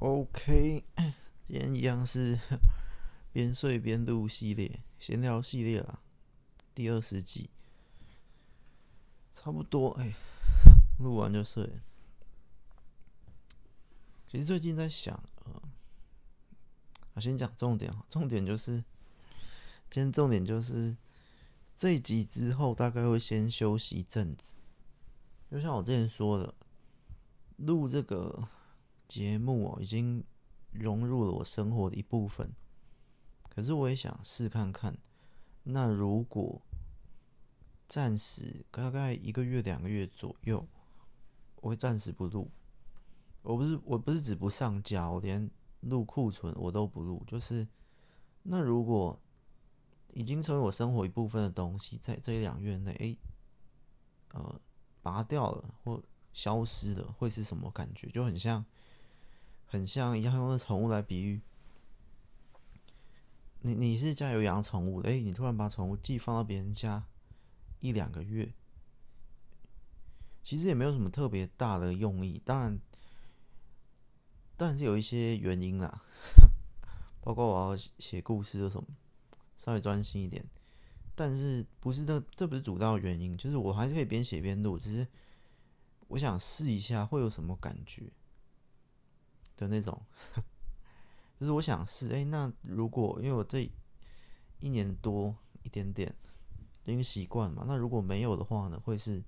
OK，今天一样是 边睡边录系列，闲聊系列啦，第二十集，差不多哎，录完就睡。其实最近在想，呃，我先讲重点，重点就是，今天重点就是这一集之后大概会先休息一阵子，就像我之前说的，录这个。节目哦，已经融入了我生活的一部分。可是我也想试看看，那如果暂时大概一个月、两个月左右，我会暂时不录。我不是，我不是指不上架，我连录库存我都不录。就是那如果已经成为我生活一部分的东西，在这一两月内，哎，呃，拔掉了或消失了，会是什么感觉？就很像。很像一样用的宠物来比喻，你你是家有养宠物的，哎，你突然把宠物寄放到别人家一两个月，其实也没有什么特别大的用意，当然，当然是有一些原因啦，包括我要写故事的什么，稍微专心一点，但是不是这这不是主要原因，就是我还是可以边写边录，只是我想试一下会有什么感觉。的那种，就是我想试，哎，那如果因为我这一年多一点点已经习惯嘛，那如果没有的话呢，会是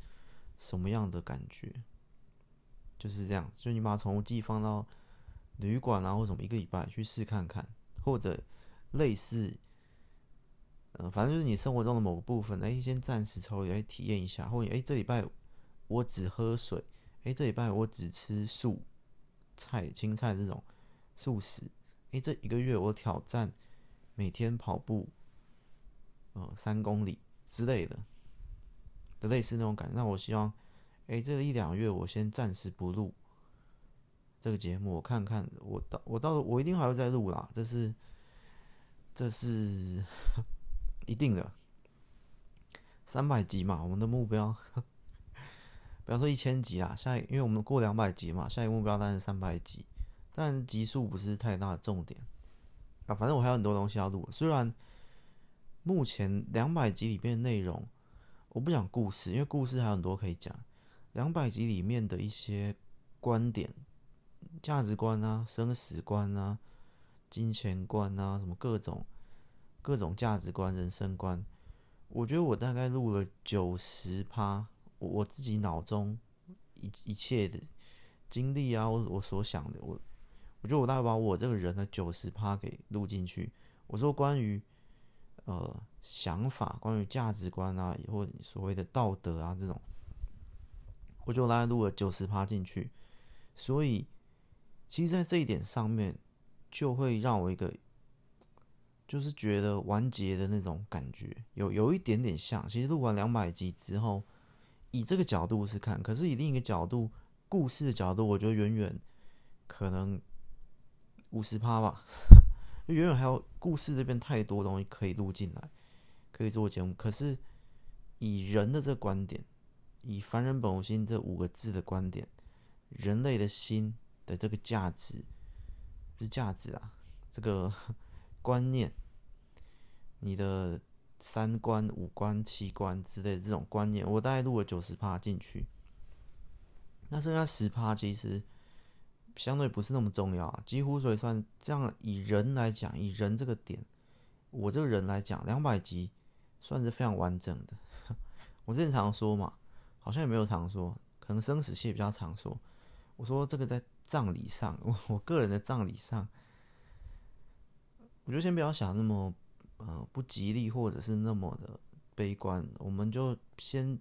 什么样的感觉？就是这样，就你把宠物寄放到旅馆啊，或什么一个礼拜去试看看，或者类似，呃，反正就是你生活中的某个部分，哎，先暂时抽离来体验一下，或者哎，这礼拜我只喝水，哎，这礼拜我只吃素。菜、青菜这种素食，诶，这一个月我挑战每天跑步，呃，三公里之类的，的类似那种感觉。那我希望，诶，这一两月我先暂时不录这个节目，我看看，我到我到我一定还会再录啦，这是这是 一定的，三百集嘛，我们的目标。比方说一千集啊，下一因为我们过两百集嘛，下一个目标当然是三百集，但集数不是太大的重点啊。反正我还有很多东西要录，虽然目前两百集里面的内容我不讲故事，因为故事还有很多可以讲。两百集里面的一些观点、价值观啊、生死观啊、金钱观啊，什么各种各种价值观、人生观，我觉得我大概录了九十趴。我我自己脑中一一切的经历啊，我我所想的，我我觉得我大概把我这个人的九十趴给录进去。我说关于呃想法，关于价值观啊，或所谓的道德啊这种，我就大概录了九十趴进去。所以，其实，在这一点上面，就会让我一个就是觉得完结的那种感觉，有有一点点像。其实录完两百集之后。以这个角度是看，可是以另一个角度，故事的角度，我觉得远远可能五十趴吧，远远还有故事这边太多东西可以录进来，可以做节目。可是以人的这个观点，以凡人本无心这五个字的观点，人类的心的这个价值，是价值啊，这个 观念，你的。三观、五观、七观之类的这种观念，我大概录了九十趴进去，那剩下十趴其实相对不是那么重要啊，几乎所以算这样。以人来讲，以人这个点，我这个人来讲，两百集算是非常完整的。我之前常说嘛，好像也没有常说，可能生死契比较常说。我说这个在葬礼上，我 我个人的葬礼上，我就先不要想那么。呃，不吉利或者是那么的悲观，我们就先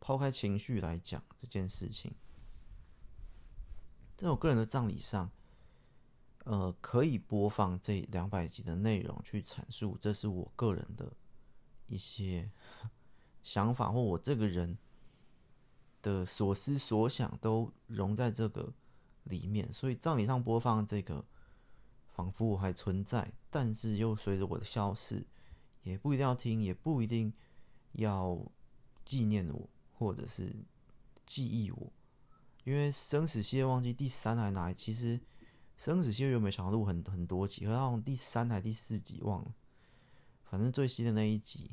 抛开情绪来讲这件事情。在我个人的葬礼上，呃，可以播放这两百集的内容去阐述，这是我个人的一些 想法，或我这个人的所思所想都融在这个里面，所以葬礼上播放这个。仿佛我还存在，但是又随着我的消逝，也不一定要听，也不一定要纪念我，或者是记忆我，因为生死系列忘记第三还哪？其实生死契约原本想录很很多集，可是好像第三还第四集忘了，反正最新的那一集，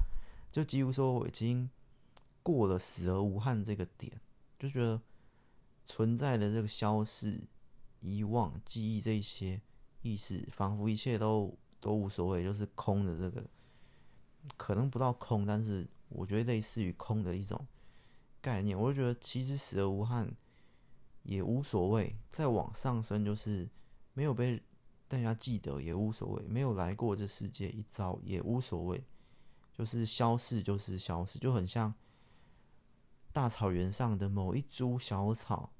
就几乎说我已经过了死而无憾这个点，就觉得存在的这个消逝、遗忘、记忆这一些意识，仿佛一切都都无所谓，就是空的这个，可能不到空，但是我觉得类似于空的一种概念，我就觉得其实死而无憾。也无所谓，再往上升就是没有被大家记得也无所谓，没有来过这世界一遭也无所谓，就是消逝就是消逝，就很像大草原上的某一株小草，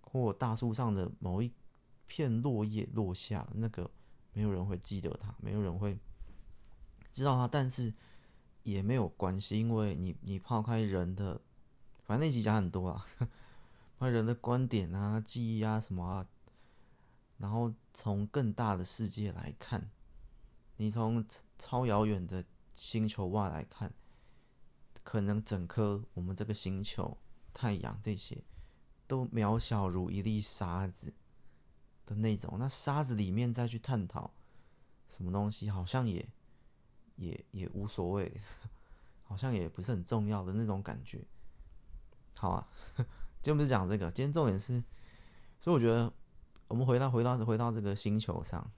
或大树上的某一片落叶落下，那个没有人会记得他，没有人会知道他，但是也没有关系，因为你你抛开人的，反正那集讲很多啊。人的观点啊、记忆啊什么啊，然后从更大的世界来看，你从超遥远的星球外来看，可能整颗我们这个星球、太阳这些都渺小如一粒沙子的那种。那沙子里面再去探讨什么东西，好像也也也无所谓，好像也不是很重要的那种感觉。好啊。今天不是讲这个，今天重点是，所以我觉得我们回到回到回到这个星球上，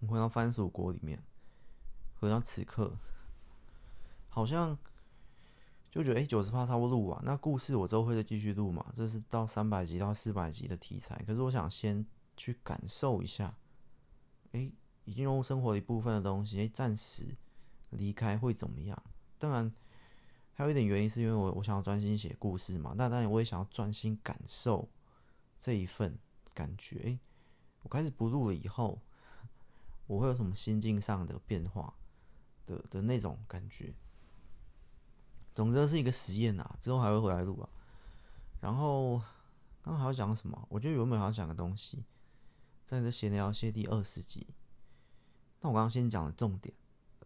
我们回到番薯国里面，回到此刻，好像就觉得哎，九十趴差不多录完，那故事我之后会再继续录嘛，这是到三百集到四百集的题材，可是我想先去感受一下，哎，已经融入生活的一部分的东西，哎，暂时离开会怎么样？当然。还有一点原因是因为我我想要专心写故事嘛，那当然我也想要专心感受这一份感觉。诶，我开始不录了以后，我会有什么心境上的变化的的那种感觉。总之是一个实验啊，之后还会回来录啊。然后刚刚还要讲什么？我觉得原本还要讲个东西，在这闲聊系第二十集。那我刚刚先讲了重点，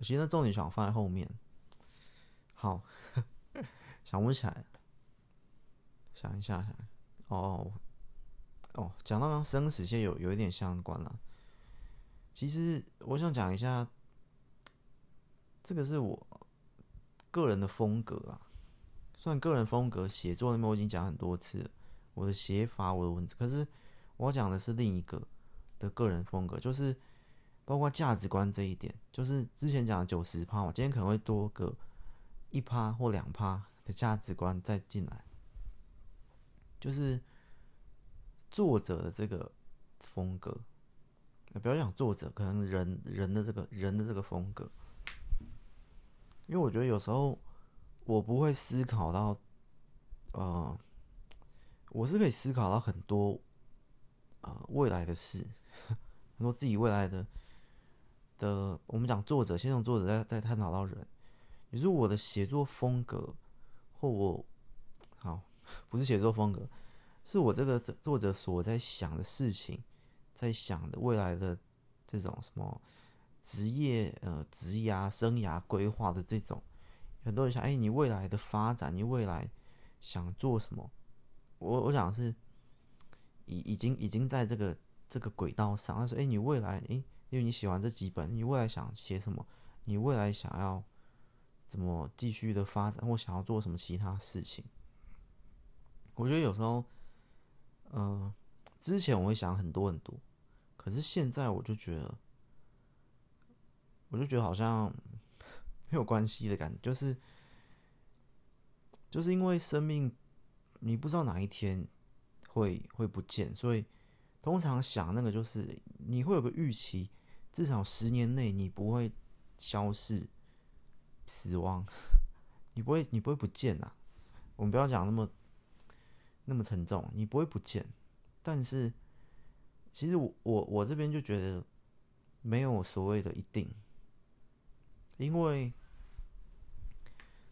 其实那重点想放在后面。好。想不起来，想一下，想哦哦，讲到刚生死线有有一点相关了。其实我想讲一下，这个是我个人的风格啊，算个人风格。写作那边我已经讲很多次了，我的写法，我的文字。可是我讲的是另一个的个人风格，就是包括价值观这一点，就是之前讲的九十趴，我今天可能会多个一趴或两趴的。价值观再进来，就是作者的这个风格。不要讲作者，可能人人的这个人的这个风格。因为我觉得有时候我不会思考到，呃，我是可以思考到很多呃未来的事，很多自己未来的的。我们讲作者，先从作者再再探讨到人，也就是我的写作风格。或我好，不是写作风格，是我这个作者所在想的事情，在想的未来的这种什么职业呃职涯生涯规划的这种，很多人想，哎，你未来的发展，你未来想做什么？我我想是已已经已经在这个这个轨道上。他说，哎，你未来，哎，因为你喜欢这几本，你未来想写什么？你未来想要。怎么继续的发展，或想要做什么其他事情？我觉得有时候，嗯、呃，之前我会想很多很多，可是现在我就觉得，我就觉得好像没有关系的感觉，就是就是因为生命，你不知道哪一天会会不见，所以通常想那个就是你会有个预期，至少十年内你不会消失。死亡，你不会，你不会不见呐。我们不要讲那么那么沉重，你不会不见。但是，其实我我我这边就觉得没有所谓的一定，因为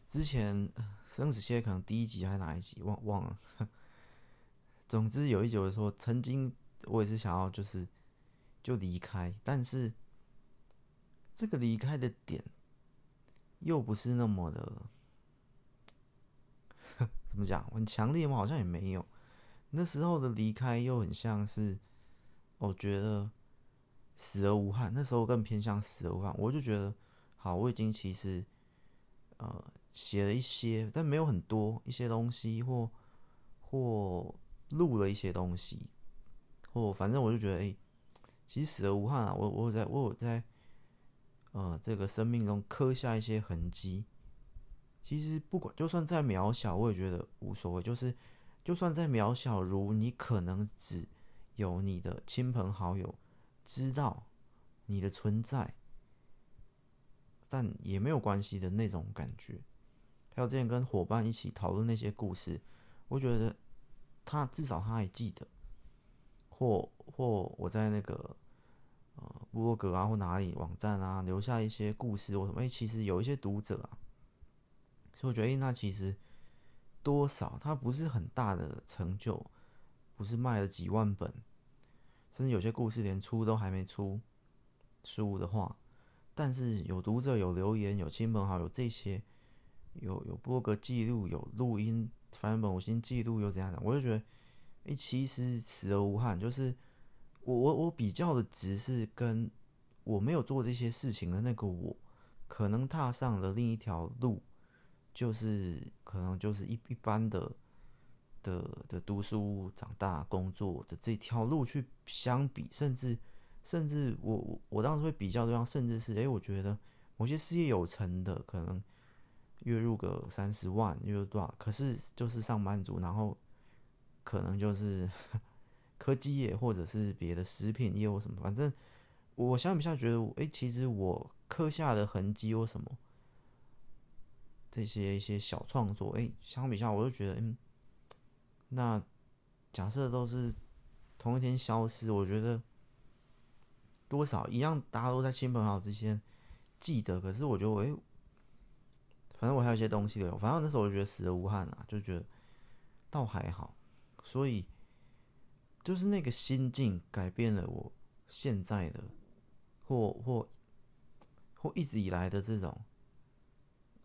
之前生死契可能第一集还是哪一集忘忘了。总之有一集我说，曾经我也是想要就是就离开，但是这个离开的点。又不是那么的，怎么讲？很强烈吗？好像也没有。那时候的离开又很像是，我觉得死而无憾。那时候更偏向死而无憾。我就觉得，好，我已经其实呃写了一些，但没有很多一些东西，或或录了一些东西，或反正我就觉得，哎、其实死而无憾啊。我我在我有在呃这个生命中刻下一些痕迹。其实不管就算再渺小，我也觉得无所谓。就是。就算再渺小，如你可能只有你的亲朋好友知道你的存在，但也没有关系的那种感觉。还有之前跟伙伴一起讨论那些故事，我觉得他至少他还记得，或或我在那个呃部落格啊或哪里网站啊留下一些故事，我什么哎，其实有一些读者啊，所以我觉得那其实。多少？他不是很大的成就，不是卖了几万本，甚至有些故事连出都还没出书的话，但是有读者、有留言、有亲朋好友这些，有有播个记录、有录音翻本、我先记录又怎样的，我就觉得，哎，其实死而无憾。就是我我我比较的只是跟我没有做这些事情的那个我，可能踏上了另一条路。就是可能就是一一般的的的读书、长大、工作的这条路去相比，甚至甚至我我我当时会比较对象，甚至是哎，我觉得某些事业有成的，可能月入个三十万，月入多少？可是就是上班族，然后可能就是 科技业或者是别的食品业或什么，反正我相比下觉得，哎，其实我刻下的痕迹或什么。这些一些小创作，哎，相比下，我就觉得，嗯，那假设都是同一天消失，我觉得多少一样，大家都在亲朋好友之间记得。可是我觉得，哎，反正我还有一些东西的，反正那时候我就觉得死而无憾啊，就觉得倒还好。所以就是那个心境改变了我现在的，或或或一直以来的这种，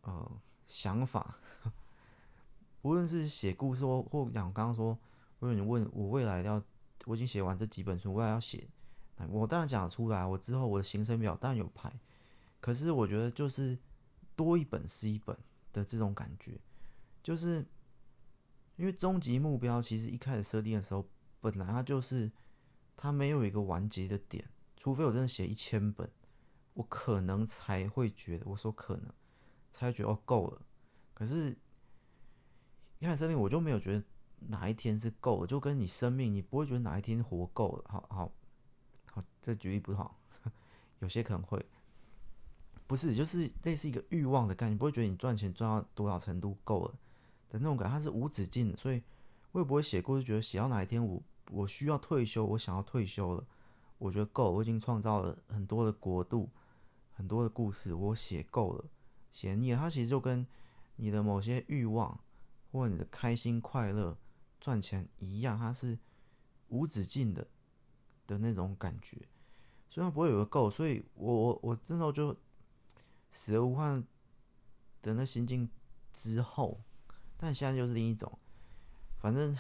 呃。想法，无论是写故事或或讲刚刚说，如果你问我未来要，我已经写完这几本书，未来要写，我当然讲得出来。我之后我的行程表当然有排，可是我觉得就是多一本是一本的这种感觉，就是因为终极目标其实一开始设定的时候，本来它就是它没有一个完结的点，除非我真的写一千本，我可能才会觉得，我说可能。才觉得哦够了，可是一开始设定我就没有觉得哪一天是够了，就跟你生命，你不会觉得哪一天活够了。好好，这举例不好，有些可能会不是，就是类似一个欲望的概念，不会觉得你赚钱赚到多少程度够了的那种感觉，它是无止境的。所以我也不会写故事，觉得写到哪一天我我需要退休，我想要退休了，我觉得够，我已经创造了很多的国度，很多的故事，我写够了。写腻了，它其实就跟你的某些欲望，或你的开心、快乐、赚钱一样，它是无止境的的那种感觉，所以不会有个够。所以我我我那时候就死而无憾的那心境之后，但现在就是另一种，反正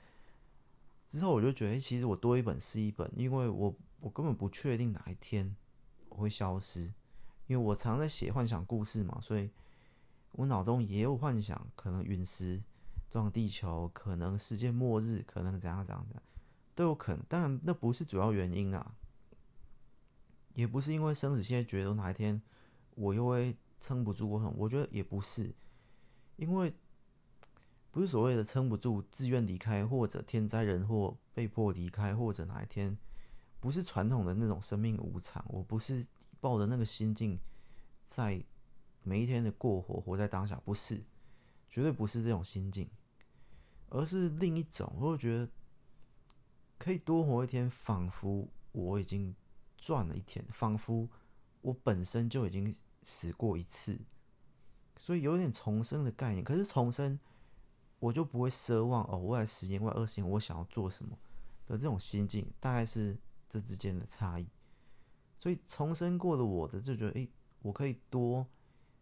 之后我就觉得，其实我多一本是一本，因为我我根本不确定哪一天我会消失。因为我常在写幻想故事嘛，所以我脑中也有幻想，可能陨石撞地球，可能世界末日，可能怎样怎样怎样，都有可能。当然，那不是主要原因啊，也不是因为生死现在觉得哪一天我又会撑不住，我我觉得也不是，因为不是所谓的撑不住，自愿离开，或者天灾人祸被迫离开，或者哪一天不是传统的那种生命无常，我不是。抱着那个心境，在每一天的过活，活在当下，不是，绝对不是这种心境，而是另一种。我会觉得可以多活一天，仿佛我已经赚了一天，仿佛我本身就已经死过一次，所以有点重生的概念。可是重生，我就不会奢望哦，未来十年、未来二十年，我想要做什么的这种心境，大概是这之间的差异。所以重生过的我的就觉得，诶，我可以多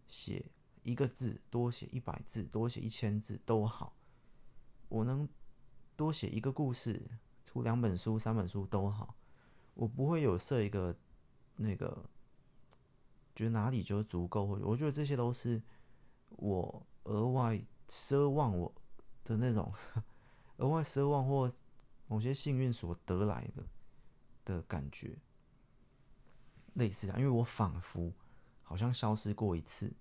写一个字，多写一百字，多写一千字都好。我能多写一个故事，出两本书、三本书都好，我不会有设一个那个，觉得哪里就足够。我觉得这些都是我额外奢望我的那种额外奢望或某些幸运所得来的的感觉，类似啊，因为我仿佛好像消失过一次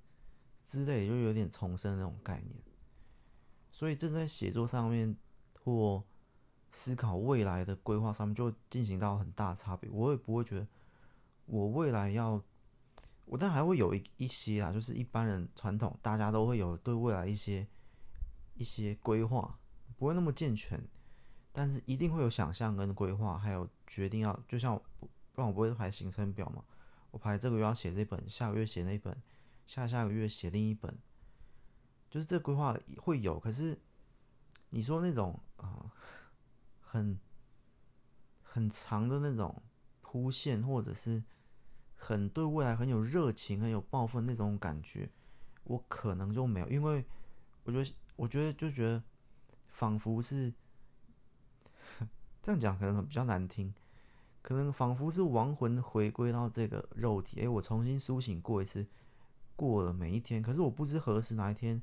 之类，就有点重生那种概念。所以，正在写作上面或思考未来的规划上面，就进行到很大差别。我也不会觉得我未来要，我但还会有一一些啊，就是一般人传统，大家都会有对未来一些一些规划，不会那么健全，但是一定会有想象跟规划，还有决定要，就像我不然我不会排行程表嘛，我排这个月要写这本，下个月写那本，下下个月写另一本。就是这规划会有，可是你说那种啊、很很长的那种铺线，或者是很对未来很有热情、很有抱负那种感觉，我可能就没有，因为我觉得，我觉得就觉得仿佛是 这样讲，可能比较难听，可能仿佛是亡魂回归到这个肉体，哎，我重新苏醒过一次，过了每一天，可是我不知何时哪一天。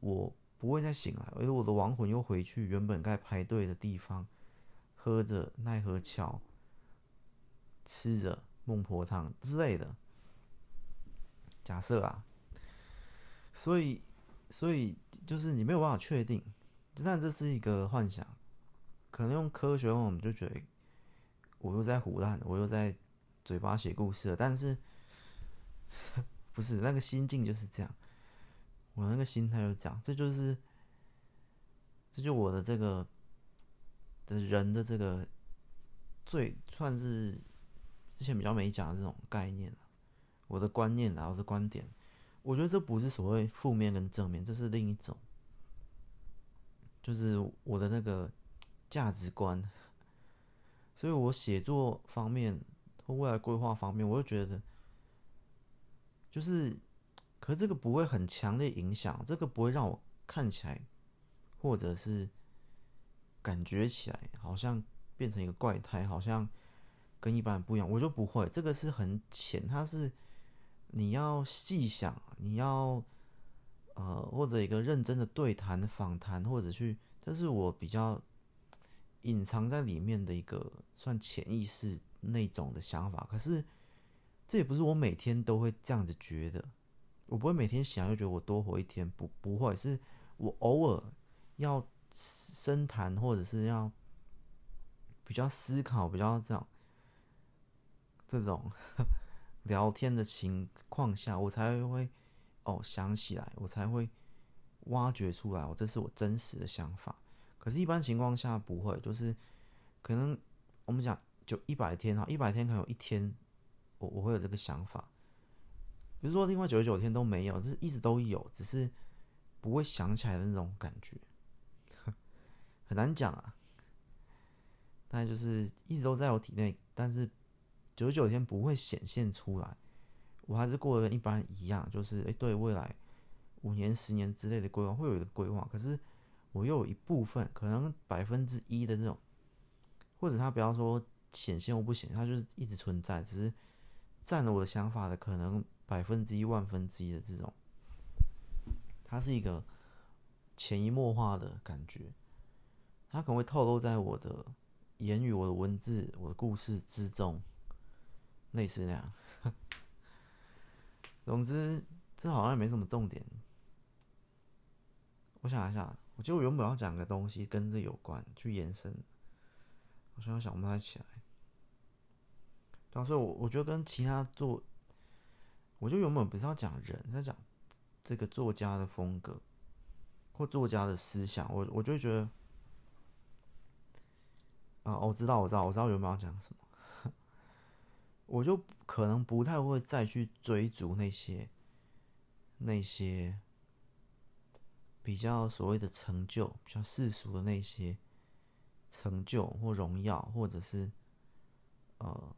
我不会再醒来，而我的亡魂又回去原本该排队的地方，喝着奈何桥，吃着孟婆汤之类的。假设啊，所以，所以就是你没有办法确定，但这是一个幻想。可能用科学话，我们就觉得我又在胡乱，我又在嘴巴写故事了。但是 不是那个心境就是这样。我那个心态就讲，这就是，这就我的这个的人的这个最算是之前比较没讲的这种概念，我的观念啊，我的观点，我觉得这不是所谓负面跟正面，这是另一种，就是我的那个价值观。所以我写作方面或未来规划方面，我就觉得就是。可这个不会很强烈影响，这个不会让我看起来，或者是感觉起来好像变成一个怪胎，好像跟一般人不一样。我就不会，这个是很浅，它是你要细想，你要呃或者一个认真的对谈、访谈，或者去，这是我比较隐藏在里面的一个算潜意识那种的想法。可是这也不是我每天都会这样子觉得。我不会每天想，就觉得我多活一天，不不会，是我偶尔要深谈，或者是要比较思考，比较这样这种 聊天的情况下，我才会哦想起来，我才会挖掘出来，我，这是我真实的想法。可是，一般情况下不会，就是可能我们讲就一百天哈，一百天可能有一天我我会有这个想法。比如说，另外九十九天都没有，就是一直都有，只是不会想起来的那种感觉，很难讲啊。但就是一直都在我体内，但是九十九天不会显现出来。我还是过得跟一般一样，就是诶，对未来五年、十年之类的规划会有一个规划，可是我又有一部分，可能百分之一的这种，或者他不要说显现或不显，他就是一直存在，只是占了我的想法的可能。百分之一、万分之一的这种，它是一个潜移默化的感觉，它可能会透露在我的言语、我的文字、我的故事之中，类似那样。总之，这好像也没什么重点。我想一下，我觉得我原本要讲个东西跟这有关，去延伸，我现在想不太起来。当时我我觉得跟其他做。我就原本不是要讲人，在讲这个作家的风格或作家的思想，我我就觉得，啊，我知道，我知道，我知道原本要讲什么，我就可能不太会再去追逐那些那些比较所谓的成就，比较世俗的那些成就或荣耀，或者是呃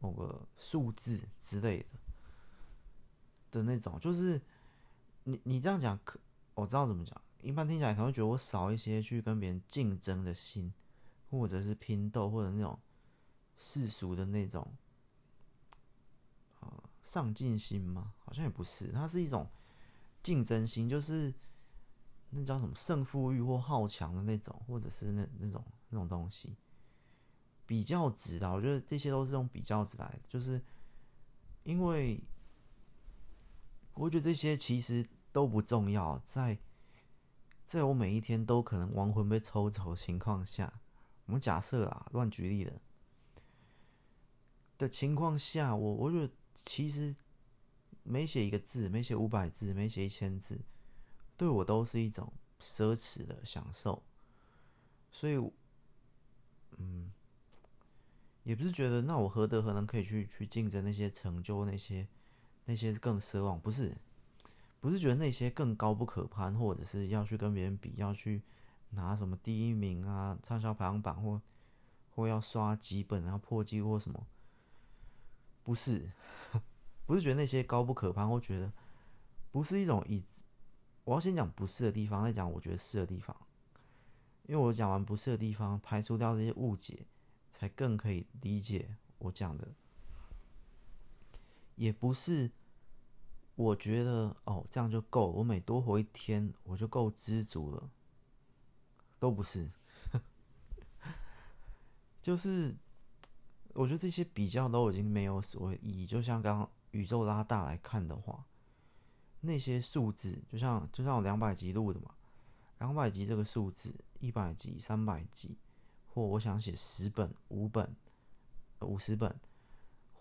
某个数字之类的。的那种，就是你你这样讲，可我知道怎么讲，一般听起来可能会觉得我少一些去跟别人竞争的心，或者是拼斗，或者那种世俗的那种呃上进心吗？好像也不是，它是一种竞争心，就是那叫什么胜负欲或好强的那种，或者是那那种那种东西。比较值的，我觉得这些都是用比较值来的，就是因为我觉得这些其实都不重要，在。在我每一天都可能亡魂被抽走的情况下，我们假设啊，乱举例的的情况下，我我觉得其实每写一个字，每写五百字，每写一千字，对我都是一种奢侈的享受。所以，嗯，也不是觉得那我何德何能可以去去竞争那些成就，那些那些更奢望，不是。不是觉得那些更高不可攀，或者是要去跟别人比，要去拿什么第一名啊、畅销排行榜或或要刷几本然后破纪录或什么？不是，不是觉得那些高不可攀，我觉得不是一种以。我要先讲不是的地方，再讲我觉得是的地方。因为我讲完不是的地方，排除掉这些误解，才更可以理解我讲的。也不是。我觉得哦，这样就够。我每多活一天，我就够知足了。都不是，就是我觉得这些比较都已经没有所谓意义。就像刚刚宇宙拉大来看的话，那些数字，就像就像我两百集录的嘛，两百集这个数字，一百集、三百集，或我想写十本、五本、五十本，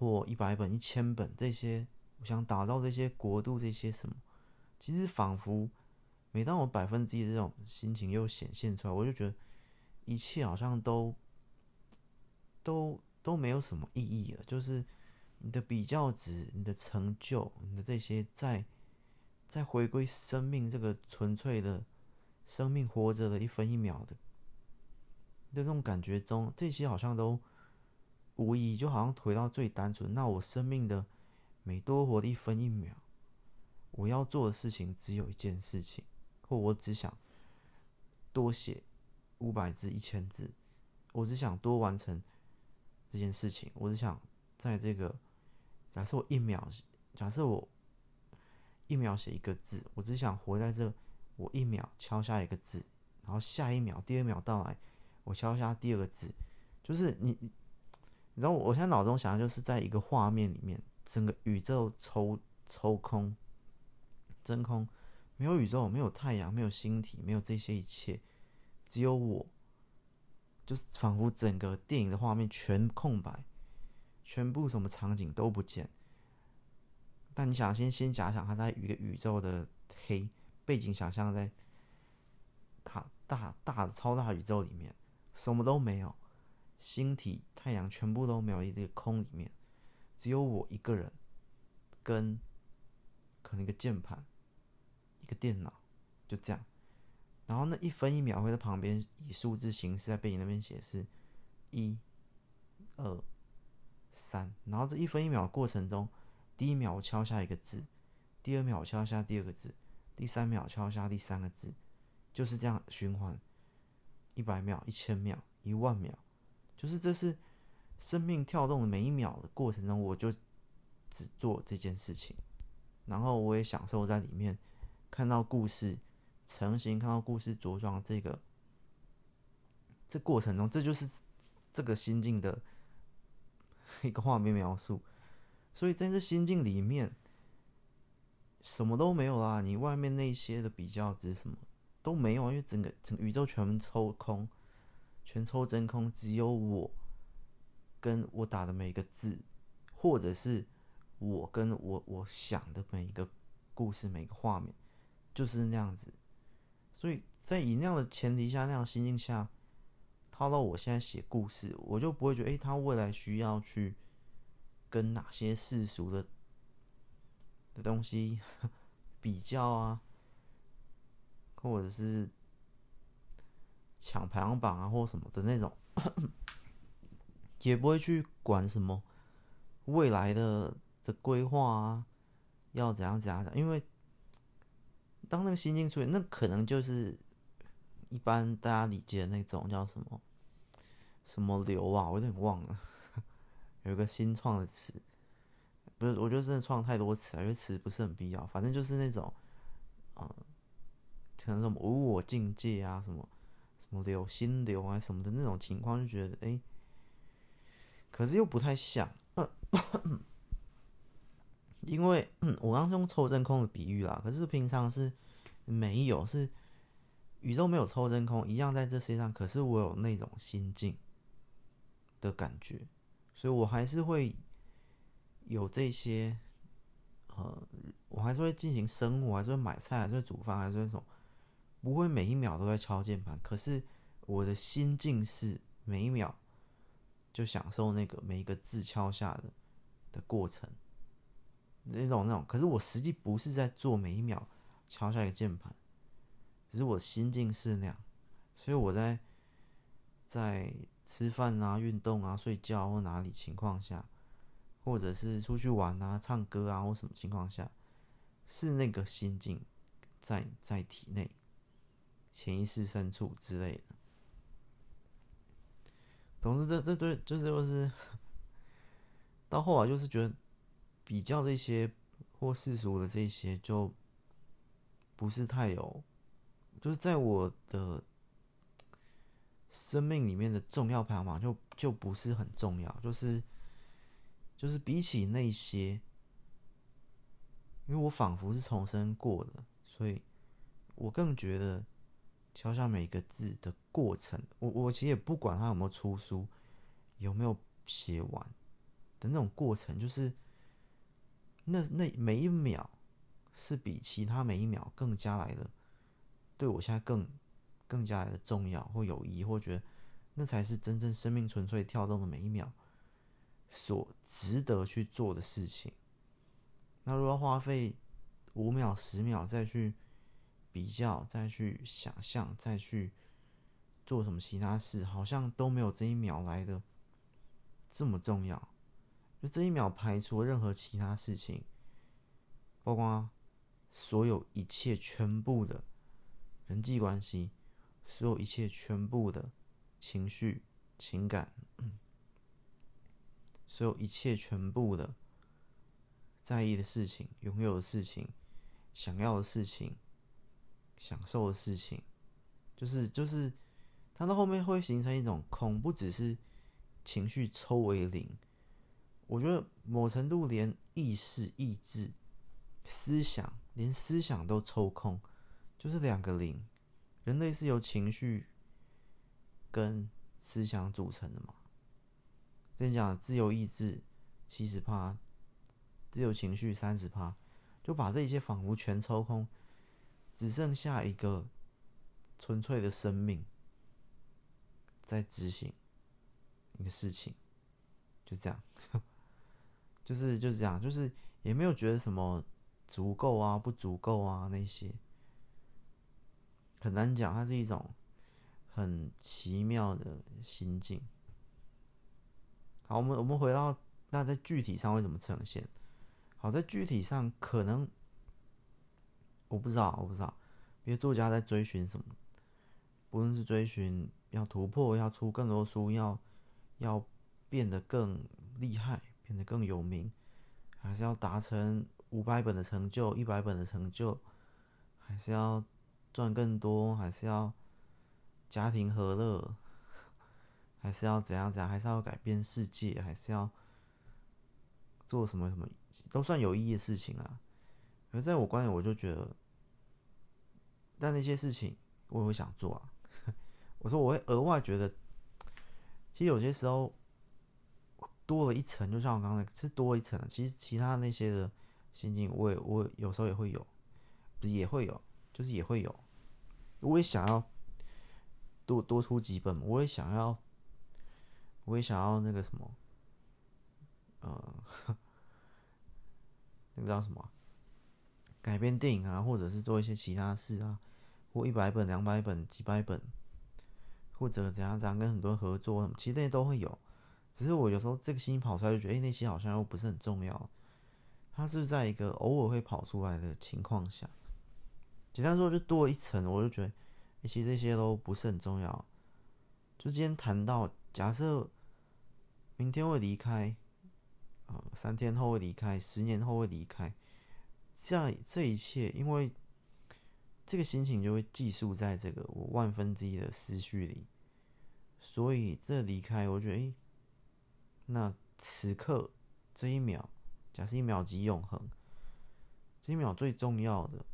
或一百本、一千本这些。我想打造这些国度，这些什么，其实仿佛每当我百分之一这种心情又显现出来，我就觉得一切好像都都都没有什么意义了。就是你的比较值、你的成就、你的这些在，在在回归生命这个纯粹的生命活着的一分一秒的的这种感觉中，这些好像都无疑，就好像回到最单纯。那我生命的。每多活的一分一秒，我要做的事情只有一件事情，或我只想多写五百字、一千字，我只想多完成这件事情，我只想在这个假设我一秒，假设我一秒写一个字，我只想活在这，我一秒敲下一个字，然后下一秒第二秒到来，我敲下第二个字，就是你，你知道我，我现在脑中想的就是在一个画面里面。整个宇宙抽抽空，真空，没有宇宙，没有太阳，没有星体，没有这些一切，只有我，就是仿佛整个电影的画面全空白，全部什么场景都不见。但你想先先假想，它在一个宇宙的黑背景，想象在大大大的超大宇宙里面，什么都没有，星体、太阳全部都没有，一个空里面。只有我一个人，跟可能一个键盘，一个电脑，就这样。然后那一分一秒会在旁边以数字形式在背景那边显示，一、二、三。然后这一分一秒过程中，第一秒我敲下一个字，第二秒我敲下第二个字，第三秒敲下第三个字，就是这样循环。一百秒、一千秒、一万秒，就是这是。生命跳动的每一秒的过程中，我就只做这件事情，然后我也享受在里面看到故事成型，看到故事茁壮。这个这过程中，这就是这个心境的一个画面描述。所以在这心境里面，什么都没有啦，你外面那些的比较值什么都没有，因为整个整个宇宙全部抽空，全抽真空，只有我。跟我打的每一个字，或者是我跟我我想的每一个故事、每一个画面，就是那样子。所以在以那样的前提下、那样心境下，套到我现在写故事，我就不会觉得，诶，他未来需要去跟哪些世俗的的东西 比较啊，或者是抢排行榜啊，或什么的那种。也不会去管什么未来的的规划啊，要怎样怎样怎样，因为当那个心境出现，那可能就是一般大家理解的那种叫什么什么流啊，我有点忘了，有一个新创的词，不是，我觉得真的创太多词了，因为词不是很必要。反正就是那种，嗯，可能什么无我境界啊，什么什么流心流啊什么的那种情况，就觉得哎、可是又不太像。因为我刚刚是用抽真空的比喻啦，可是平常是没有，是宇宙没有抽真空一样在这世界上，可是我有那种心境的感觉，所以我还是会有这些，呃，我还是会进行生活，还是会买菜，还是会煮饭，还是会什么，不会每一秒都在敲键盘，可是我的心境是每一秒就享受那个每一个字敲下的的过程。那种那种，可是我实际不是在做每一秒敲下一个键盘，只是我心境是那样，所以我在在吃饭啊、运动啊、睡觉或哪里情况下，或者是出去玩啊、唱歌啊或什么情况下，是那个心境在在体内、潜意识深处之类的。总之，这这对就是就是到后来就是觉得。比较这些或世俗的这些，就不是太有，就是在我的生命里面的重要排行榜就就不是很重要，就是就是比起那些，因为我仿佛是重生过的，所以我更觉得敲下每一个字的过程，我我其实也不管他有没有出书，有没有写完的那种过程，就是。那那每一秒是比其他每一秒更加来的，对我现在更更加来的重要或有意，或觉得那才是真正生命纯粹跳动的每一秒所值得去做的事情。那如果花费五秒、十秒再去比较、再去想象、再去做什么其他事，好像都没有这一秒来的这么重要。就这一秒排除任何其他事情，包括所有一切全部的人际关系，所有一切全部的情绪情感，所有一切全部的在意的事情、拥有的事情、想要的事情、享受的事情，就是就是，它到后面会形成一种空，不只是情绪抽为零。我觉得某程度连意识、意志、思想，连思想都抽空，就是两个零。人类是由情绪跟思想组成的嘛？这样讲，自由意志七十趴，自由情绪三十趴，就把这一切仿佛全抽空，只剩下一个纯粹的生命在执行一个事情，就这样。就是就是这样，就是也没有觉得什么足够啊、不足够啊那些，很难讲。它是一种很奇妙的心境。好，我们我们回到那在具体上会怎么呈现？好，在具体上可能我不知道，我不知道，别的作家在追寻什么，不论是追寻要突破、要出更多书、要要变得更厉害。变得更有名，还是要达成五百本的成就、一百本的成就，还是要赚更多，还是要家庭和乐，还是要怎样怎样，还是要改变世界，还是要做什么什么，都算有意义的事情啊。而在我观点，我就觉得，但那些事情我也会想做啊。我说我会额外觉得，其实有些时候。多了一层，就像我刚才是多一层。其实其他那些的心境，我也我有时候也会有，不是也会有，就是也会有。我也想要多多出几本，我也想要，我也想要那个什么，呃，那个叫什么？改编电影啊，或者是做一些其他事啊，或一百本、两百本、几百本，或者怎样怎样跟很多人合作，其实那些都会有。只是我有时候这个心跑出来，就觉得，哎，那些好像又不是很重要。它是在一个偶尔会跑出来的情况下，简单说，就多一层，我就觉得，其实这些都不是很重要。就今天谈到，假设明天会离开，呃，三天后会离开，十年后会离开，这这一切，因为这个心情就会寄宿在这个我万分之一的思绪里，所以这离开，我觉得，诶，那此刻这一秒，假设一秒即永恒，这一秒最重要的，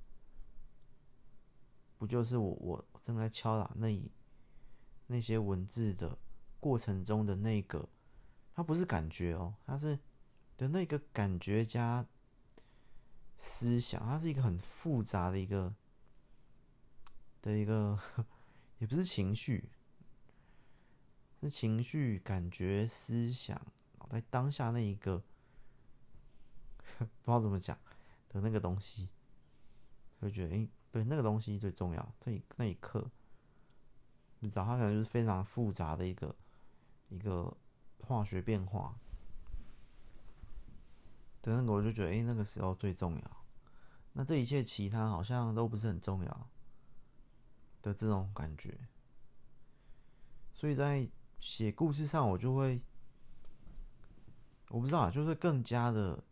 不就是我我正在敲打那一。那些文字的过程中的那个，它不是感觉哦，它是的那个感觉加思想，它是一个很复杂的一个的一个，也不是情绪，是情绪、感觉、思想，在当下那一个 不知道怎么讲的那个东西，就觉得哎，对，那个东西最重要，这一那一刻。你知道，它可能就是非常复杂的一个一个化学变化。等那个，我就觉得，哎，那个时候最重要。那这一切其他好像都不是很重要的这种感觉。所以在写故事上，我就会，我不知道啊，就是更加的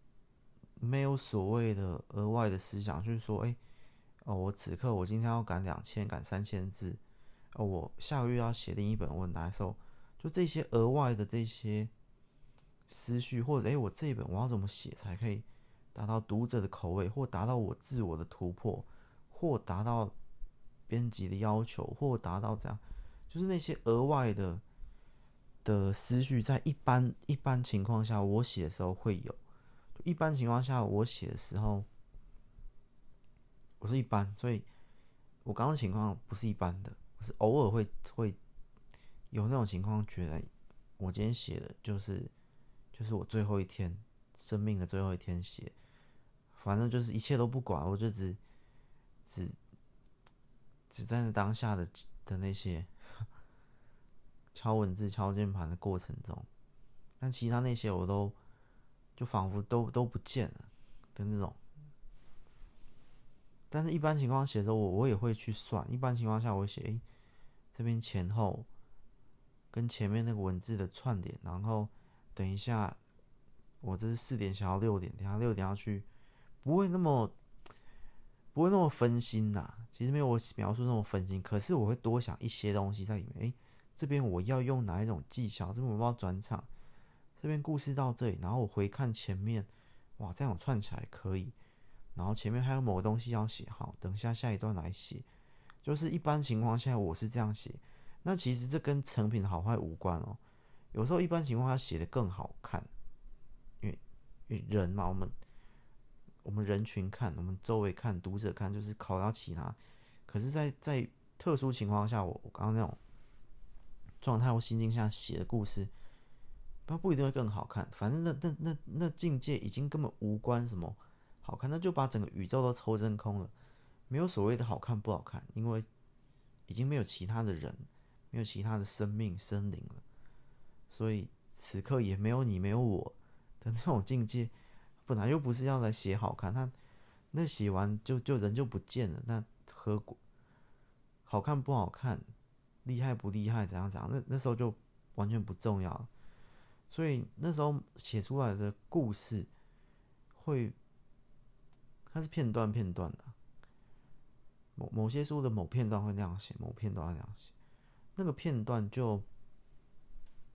没有所谓的额外的思想，就是说，哎，哦，我此刻我今天要赶两千，赶三千字。哦，我下个月要写另一本，我很难受。就这些额外的这些思绪，或者诶，我这一本我要怎么写才可以达到读者的口味，或达到我自我的突破，或达到编辑的要求，或达到这样，就是那些额外的的思绪，在一般一般情况下我写的时候会有。一般情况下我写的时候，我是一般，所以我刚刚情况不是一般的。我是偶尔会会有那种情况，觉得我今天写的就是就是我最后一天生命的最后一天写，反正就是一切都不管，我就只只只在那当下的的那些敲文字、敲键盘的过程中，但其他那些我都就仿佛都都不见了的那种。但是，一般情况写的时候，我我也会去算。一般情况下，我会写，诶，这边前后跟前面那个文字的串联，然后等一下，我这是四点写到六点，等下六点要去，不会那么不会那么分心呐。其实没有我描述那么分心，可是我会多想一些东西在里面。诶，这边我要用哪一种技巧？这边我要转场，这边故事到这里，然后我回看前面，哇，这样我串起来可以。然后前面还有某个东西要写好，等下下一段来写。就是一般情况下我是这样写，那其实这跟成品好坏无关哦。有时候一般情况下写的更好看，因为因为人嘛，我们我们人群看，我们周围看，读者看，就是考到其他。可是在，在特殊情况下，我我刚刚那种状态或心境下写的故事，它不一定会更好看。反正那那那那境界已经根本无关什么。好看，那就把整个宇宙都抽真空了，没有所谓的好看不好看，因为已经没有其他的人，没有其他的生命生灵了，所以此刻也没有你，没有我的那种境界，本来又不是要来写好看，他那写完就就人就不见了，那何果？好看不好看，厉害不厉害，怎样怎样，那那时候就完全不重要，所以那时候写出来的故事会。它是片段片段的，某某些书的某片段会那样写，某片段会那样写，那个片段就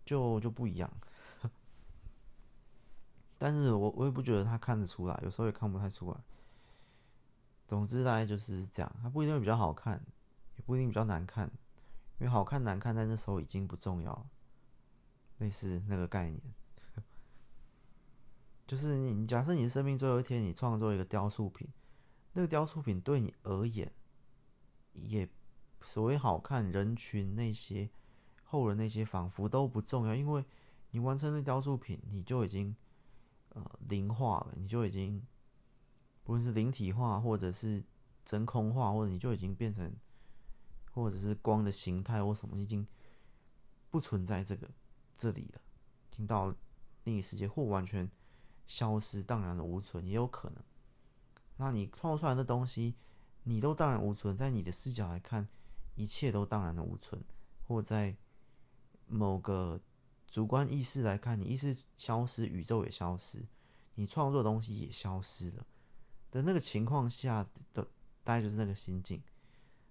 就就不一样。但是我我也不觉得他看得出来，有时候也看不太出来。总之大概就是这样，它不一定会比较好看，也不一定比较难看，因为好看难看在那时候已经不重要了，类似那个概念。就是你，假设你的生命最后一天，你创作一个雕塑品，那个雕塑品对你而言，也所谓好看，人群那些后人那些仿佛都不重要，因为你完成那雕塑品，你就已经呃灵化了，你就已经不论是灵体化，或者是真空化，或者你就已经变成，或者是光的形态或什么，已经不存在这个这里了，已经到另一世界或完全。消失，荡然无存也有可能。那你创作出来的东西，你都荡然无存，在你的视角来看，一切都荡然的无存，或在某个主观意识来看，你意识消失，宇宙也消失，你创作的东西也消失了的那个情况下的，大概就是那个心境，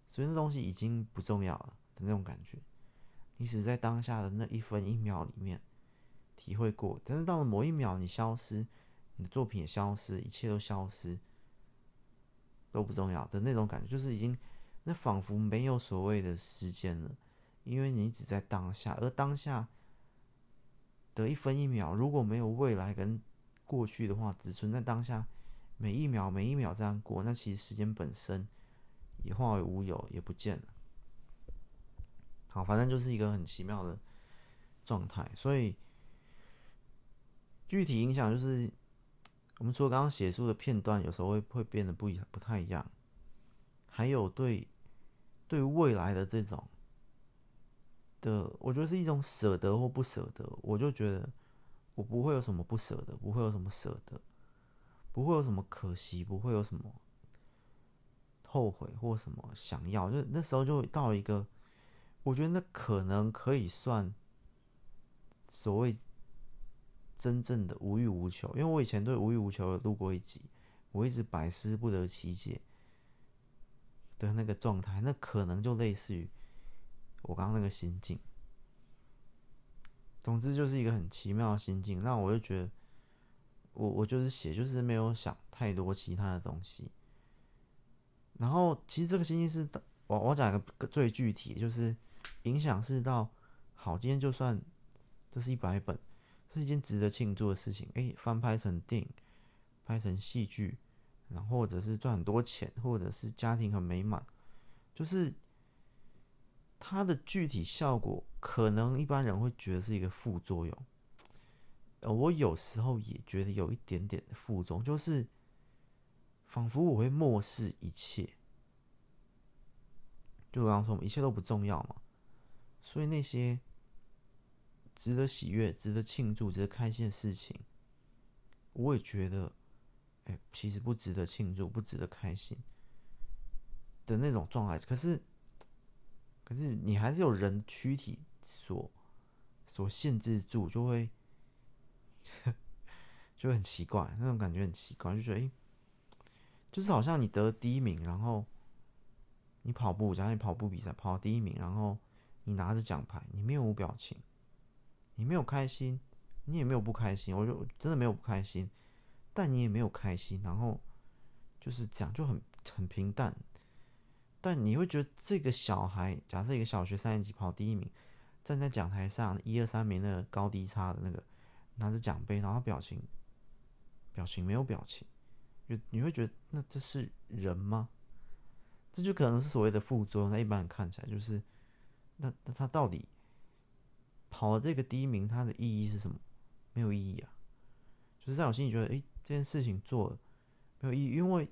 所以那东西已经不重要了的那种感觉。你只在当下的那一分一秒里面体会过，但是到了某一秒你消失，你的作品也消失，一切都消失。都不重要的那种感觉，就是已经那仿佛没有所谓的时间了，因为你只在当下，而当下的一分一秒，如果没有未来跟过去的话，只存在当下，每一秒每一秒这样过，那其实时间本身也化为乌有，也不见了。好，反正就是一个很奇妙的状态，所以具体影响就是。我们除了刚刚写书的片段，有时候会会变得不一不太一样，还有对对未来的这种的，我觉得是一种舍得或不舍得。我就觉得我不会有什么不舍得，不会有什么舍得，不会有什么可惜，不会有什么后悔或什么想要。就那时候就到一个，我觉得那可能可以算所谓。真正的无欲无求，因为我以前对无欲无求有录过一集，我一直百思不得其解的那个状态，那可能就类似于我刚刚那个心境。总之就是一个很奇妙的心境，那我就觉得我我就是写，就是没有想太多其他的东西。然后其实这个心境是，我我讲一个最具体，就是影响是到好，今天就算这是一百本。是一件值得庆祝的事情。诶，翻拍成电影，拍成戏剧，然后或者是赚很多钱，或者是家庭很美满，就是它的具体效果，可能一般人会觉得是一个副作用。呃，我有时候也觉得有一点点的副作用，就是仿佛我会漠视一切，就我刚刚说，一切都不重要嘛，所以那些。值得喜悦、值得庆祝、值得开心的事情，我也觉得，哎，其实不值得庆祝、不值得开心的那种状态。可是，可是你还是有人躯体所所限制住，就会 就很奇怪，那种感觉很奇怪，就觉得，哎，就是好像你得第一名，然后你跑步，假如你跑步比赛跑第一名，然后你拿着奖牌，你面无表情。你没有开心，你也没有不开心，我就真的没有不开心，但你也没有开心，然后就是这样就很很平淡。但你会觉得这个小孩，假设一个小学三年级跑第一名，站在讲台上一二三名那个高低差的那个拿着奖杯，然后表情表情没有表情，就你会觉得那这是人吗？这就可能是所谓的副作用。那一般人看起来就是那那他到底？跑了这个第一名，它的意义是什么？没有意义啊！就是在我心里觉得，诶，这件事情做没有意义，因为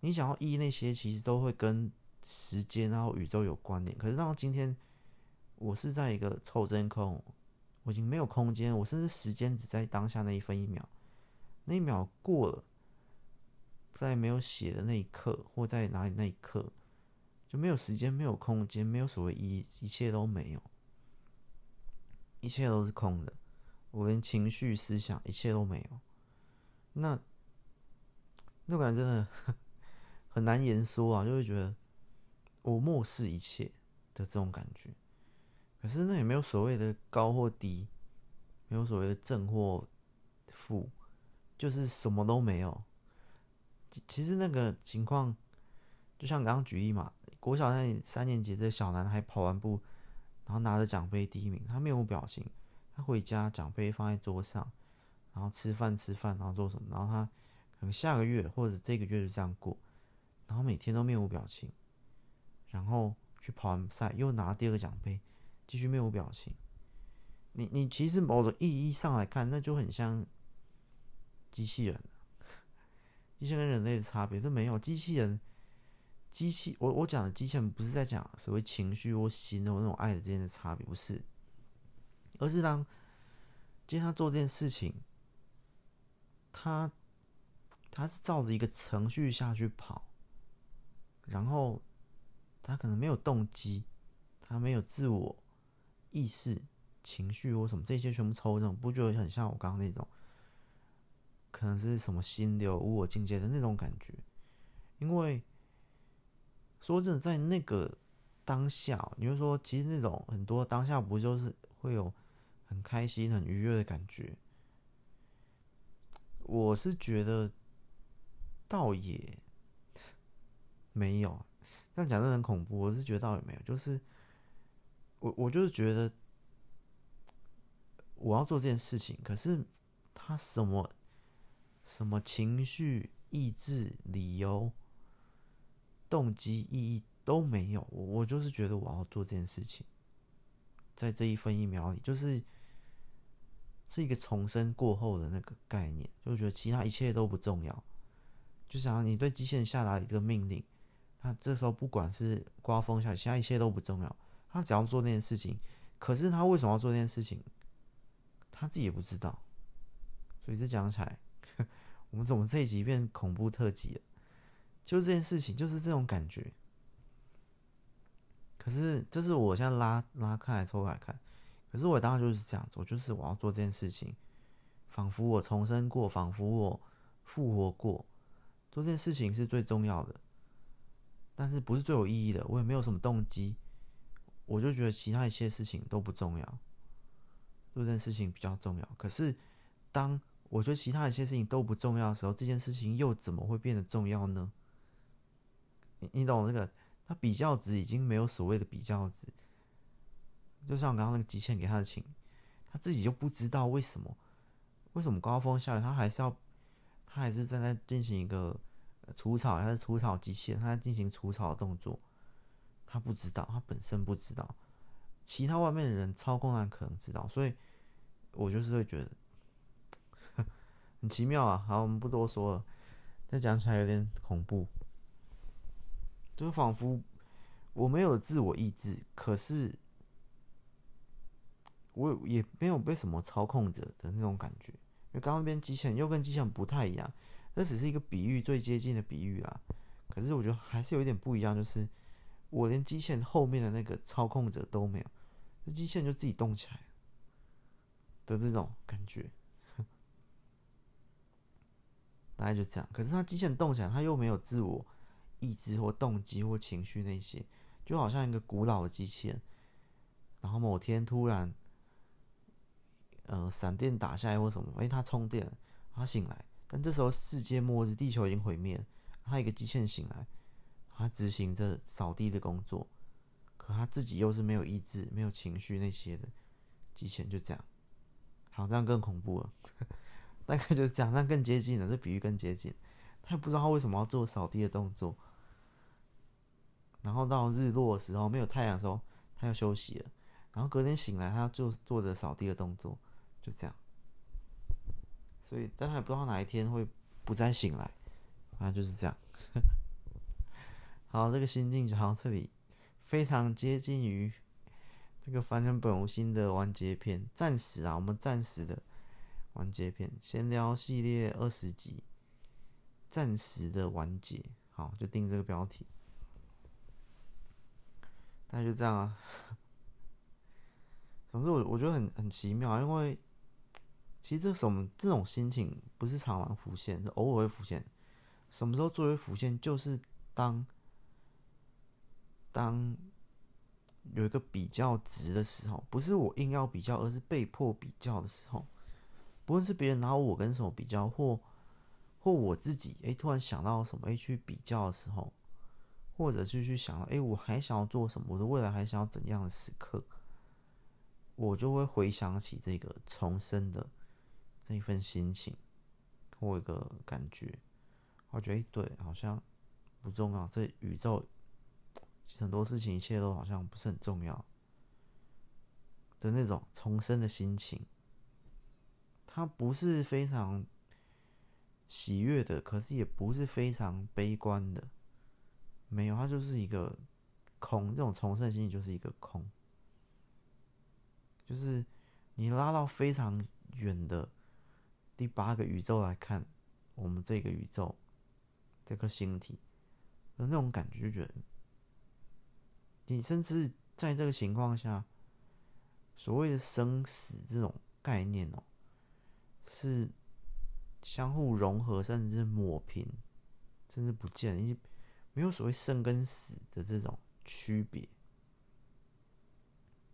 你想要意义那些，其实都会跟时间然后宇宙有关联。可是到今天，我是在一个臭真空，我已经没有空间，我甚至时间只在当下那一分一秒，那一秒过了，在没有写的那一刻，或在哪里那一刻，就没有时间，没有空间，没有所谓意义，一切都没有。一切都是空的，我连情绪、思想，一切都没有。那那感觉真的 很难言说啊，就会觉得我漠视一切的这种感觉。可是那也没有所谓的高或低，没有所谓的正或负，就是什么都没有。其实那个情况，就像刚刚举例嘛，国小三三年级的小男孩跑完步。然后拿着奖杯第一名，他面无表情。他回家奖杯放在桌上，然后吃饭吃饭，然后做什么？然后他可能下个月或者这个月就这样过，然后每天都面无表情。然后去跑完赛，又拿第二个奖杯，继续面无表情。你你其实某种意义上来看，那就很像机器人。机器人跟人类的差别是没有机器人。机器，我我讲的机器人不是在讲所谓情绪或心或那种爱之间的差别，不是，而是当今天他做这件事情，他他是照着一个程序下去跑，然后他可能没有动机，他没有自我意识、情绪或什么，这些全部抽这种，不觉得很像我刚刚那种，可能是什么心流、无我境界的那种感觉？因为说真的，在那个当下，你会说，其实那种很多当下不就是会有很开心、很愉悦的感觉？我是觉得倒也没有，这样讲真的很恐怖。我是觉得倒也没有，就是我我就是觉得我要做这件事情，可是他什么什么情绪、意志、理由、动机、意义都没有，我我就是觉得我要做这件事情，在这一分一秒里，就是。是一个重生过后的那个概念，就觉得其他一切都不重要。就想要你对机器人下达一个命令，那这时候不管是刮风下雨，其他一切都不重要，他只要做那件事情。可是他为什么要做那件事情，他自己也不知道。所以这讲起来，我们怎么这一集变恐怖特辑了？就这件事情，就是这种感觉。可是这是我现在拉拉开来抽开看。可是我当时就是这样做，就是我要做这件事情，仿佛我重生过，仿佛我复活过，做这件事情是最重要的，但是不是最有意义的。我也没有什么动机，我就觉得其他一切事情都不重要，这件事情比较重要。可是当我觉得其他一切事情都不重要的时候，这件事情又怎么会变得重要呢？你你懂那个？他比较值已经没有所谓的比较值。就像刚刚那个极限给他的情，他自己就不知道为什么，为什么刮风下雨他还是要，他还是正在进行一个除草，他是除草机器人，他在进行除草的动作，他不知道，他本身不知道，其他外面的人操控他可能知道，所以我就是会觉得 很奇妙啊。好，我们不多说了，再讲起来有点恐怖，就仿佛我没有自我意志，可是。我也没有被什么操控着的那种感觉，因为刚刚那边机器人又跟机器人不太一样，这只是一个比喻，最接近的比喻啦。可是我觉得还是有一点不一样，就是我连机器人后面的那个操控者都没有，这机器人就自己动起来的这种感觉，大概就这样。可是它机器人动起来，它又没有自我意志或动机或情绪那些，就好像一个古老的机器人，然后某天突然。呃，闪电打下来或什么？哎，他充电了，他醒来，但这时候世界末日，地球已经毁灭。他一个机器人醒来，他执行着扫地的工作，可他自己又是没有意志、没有情绪那些的机器人，就这样。好，这样更恐怖了，大概就是这样，这样更接近了，这比喻更接近。他也不知道他为什么要做扫地的动作，然后到日落的时候，没有太阳的时候，他要休息了，然后隔天醒来，他要做做着扫地的动作。就这样，所以，但他也不知道哪一天会不再醒来，反正就是这样。好，这个心境讲到这里，非常接近于这个凡人本无心的完结篇。暂时啊，我们暂时的完结篇，闲聊系列二十集，暂时的完结。好，就定这个标题。大概就这样啊。总之，我我觉得很很奇妙，因为。其实这什么这种心情不是常常浮现，是偶尔会浮现。什么时候最会浮现？就是当当有一个比较值的时候，不是我硬要比较，而是被迫比较的时候。不论是别人拿我跟什么比较，或或我自己哎突然想到什么哎去比较的时候，或者就去想到哎我还想要做什么，我的未来还想要怎样的时刻，我就会回想起这个重生的。那一份心情或一个感觉，我觉得对，好像不重要。这宇宙很多事情，一切都好像不是很重要的那种重生的心情。它不是非常喜悦的，可是也不是非常悲观的。没有，它就是一个空。这种重生的心情就是一个空，就是你拉到非常远的。第八个宇宙来看，我们这个宇宙这颗星体的那种感觉，就觉得你甚至在这个情况下，所谓的生死这种概念哦，是相互融合，甚至是抹平，甚至不见，因为没有所谓生跟死的这种区别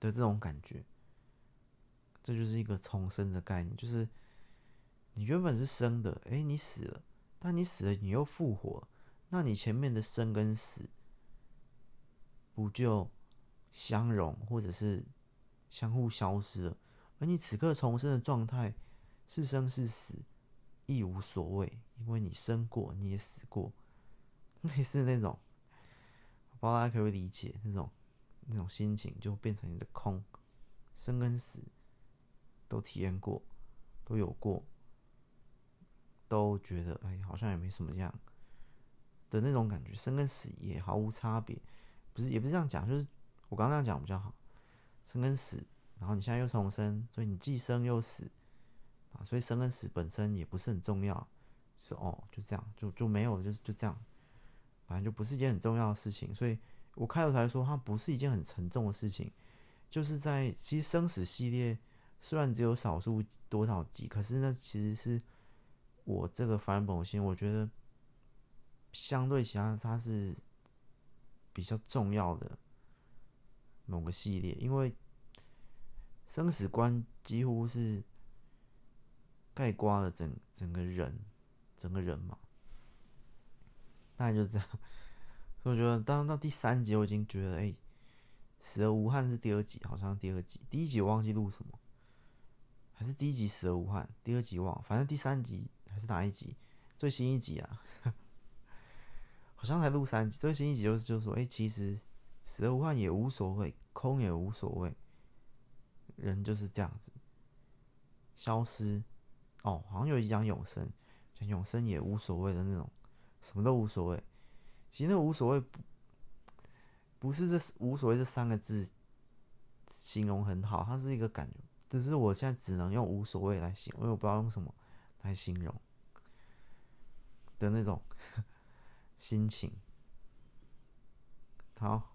的这种感觉，这就是一个重生的概念，就是你原本是生的，哎，你死了，但你死了，你又复活。那你前面的生跟死，不就相融，或者是相互消失了？而你此刻重生的状态，是生是死，亦无所谓，因为你生过，你也死过，类似那种，不知道大家可不可以理解那种那种心情，就变成一个空，生跟死都体验过，都有过，都觉得哎，好像也没什么这样。的那种感觉，生跟死也毫无差别，不是，也不是这样讲，就是我刚刚那样讲比较好。生跟死，然后你现在又重生，所以你既生又死啊，所以生跟死本身也不是很重要，是哦，就这样，就就没有，就是就这样，反正就不是一件很重要的事情。所以我开头才说它不是一件很沉重的事情，就是在其实生死系列虽然只有少数多少集，可是那其实是我这个凡人本心，我觉得。相对其他，它是比较重要的某个系列，因为生死观几乎是盖刮了整整个人，整个人嘛，大概就是这样。所以我觉得，当到第三集，我已经觉得，哎、死而无憾是第二集，好像第二集，第一集我忘记录什么，还是第一集死而无憾，第二集忘，反正第三集还是哪一集，最新一集啊。好像才录三集，最新一集就是就说，哎、其实死而无憾也无所谓，空也无所谓，人就是这样子，消失。哦，好像有一讲永生，讲永生也无所谓的那种，什么都无所谓。其实那无所谓不不是这无所谓这三个字形容很好，它是一个感觉，只是我现在只能用无所谓来形容，因为我不知道用什么来形容的那种。心情好，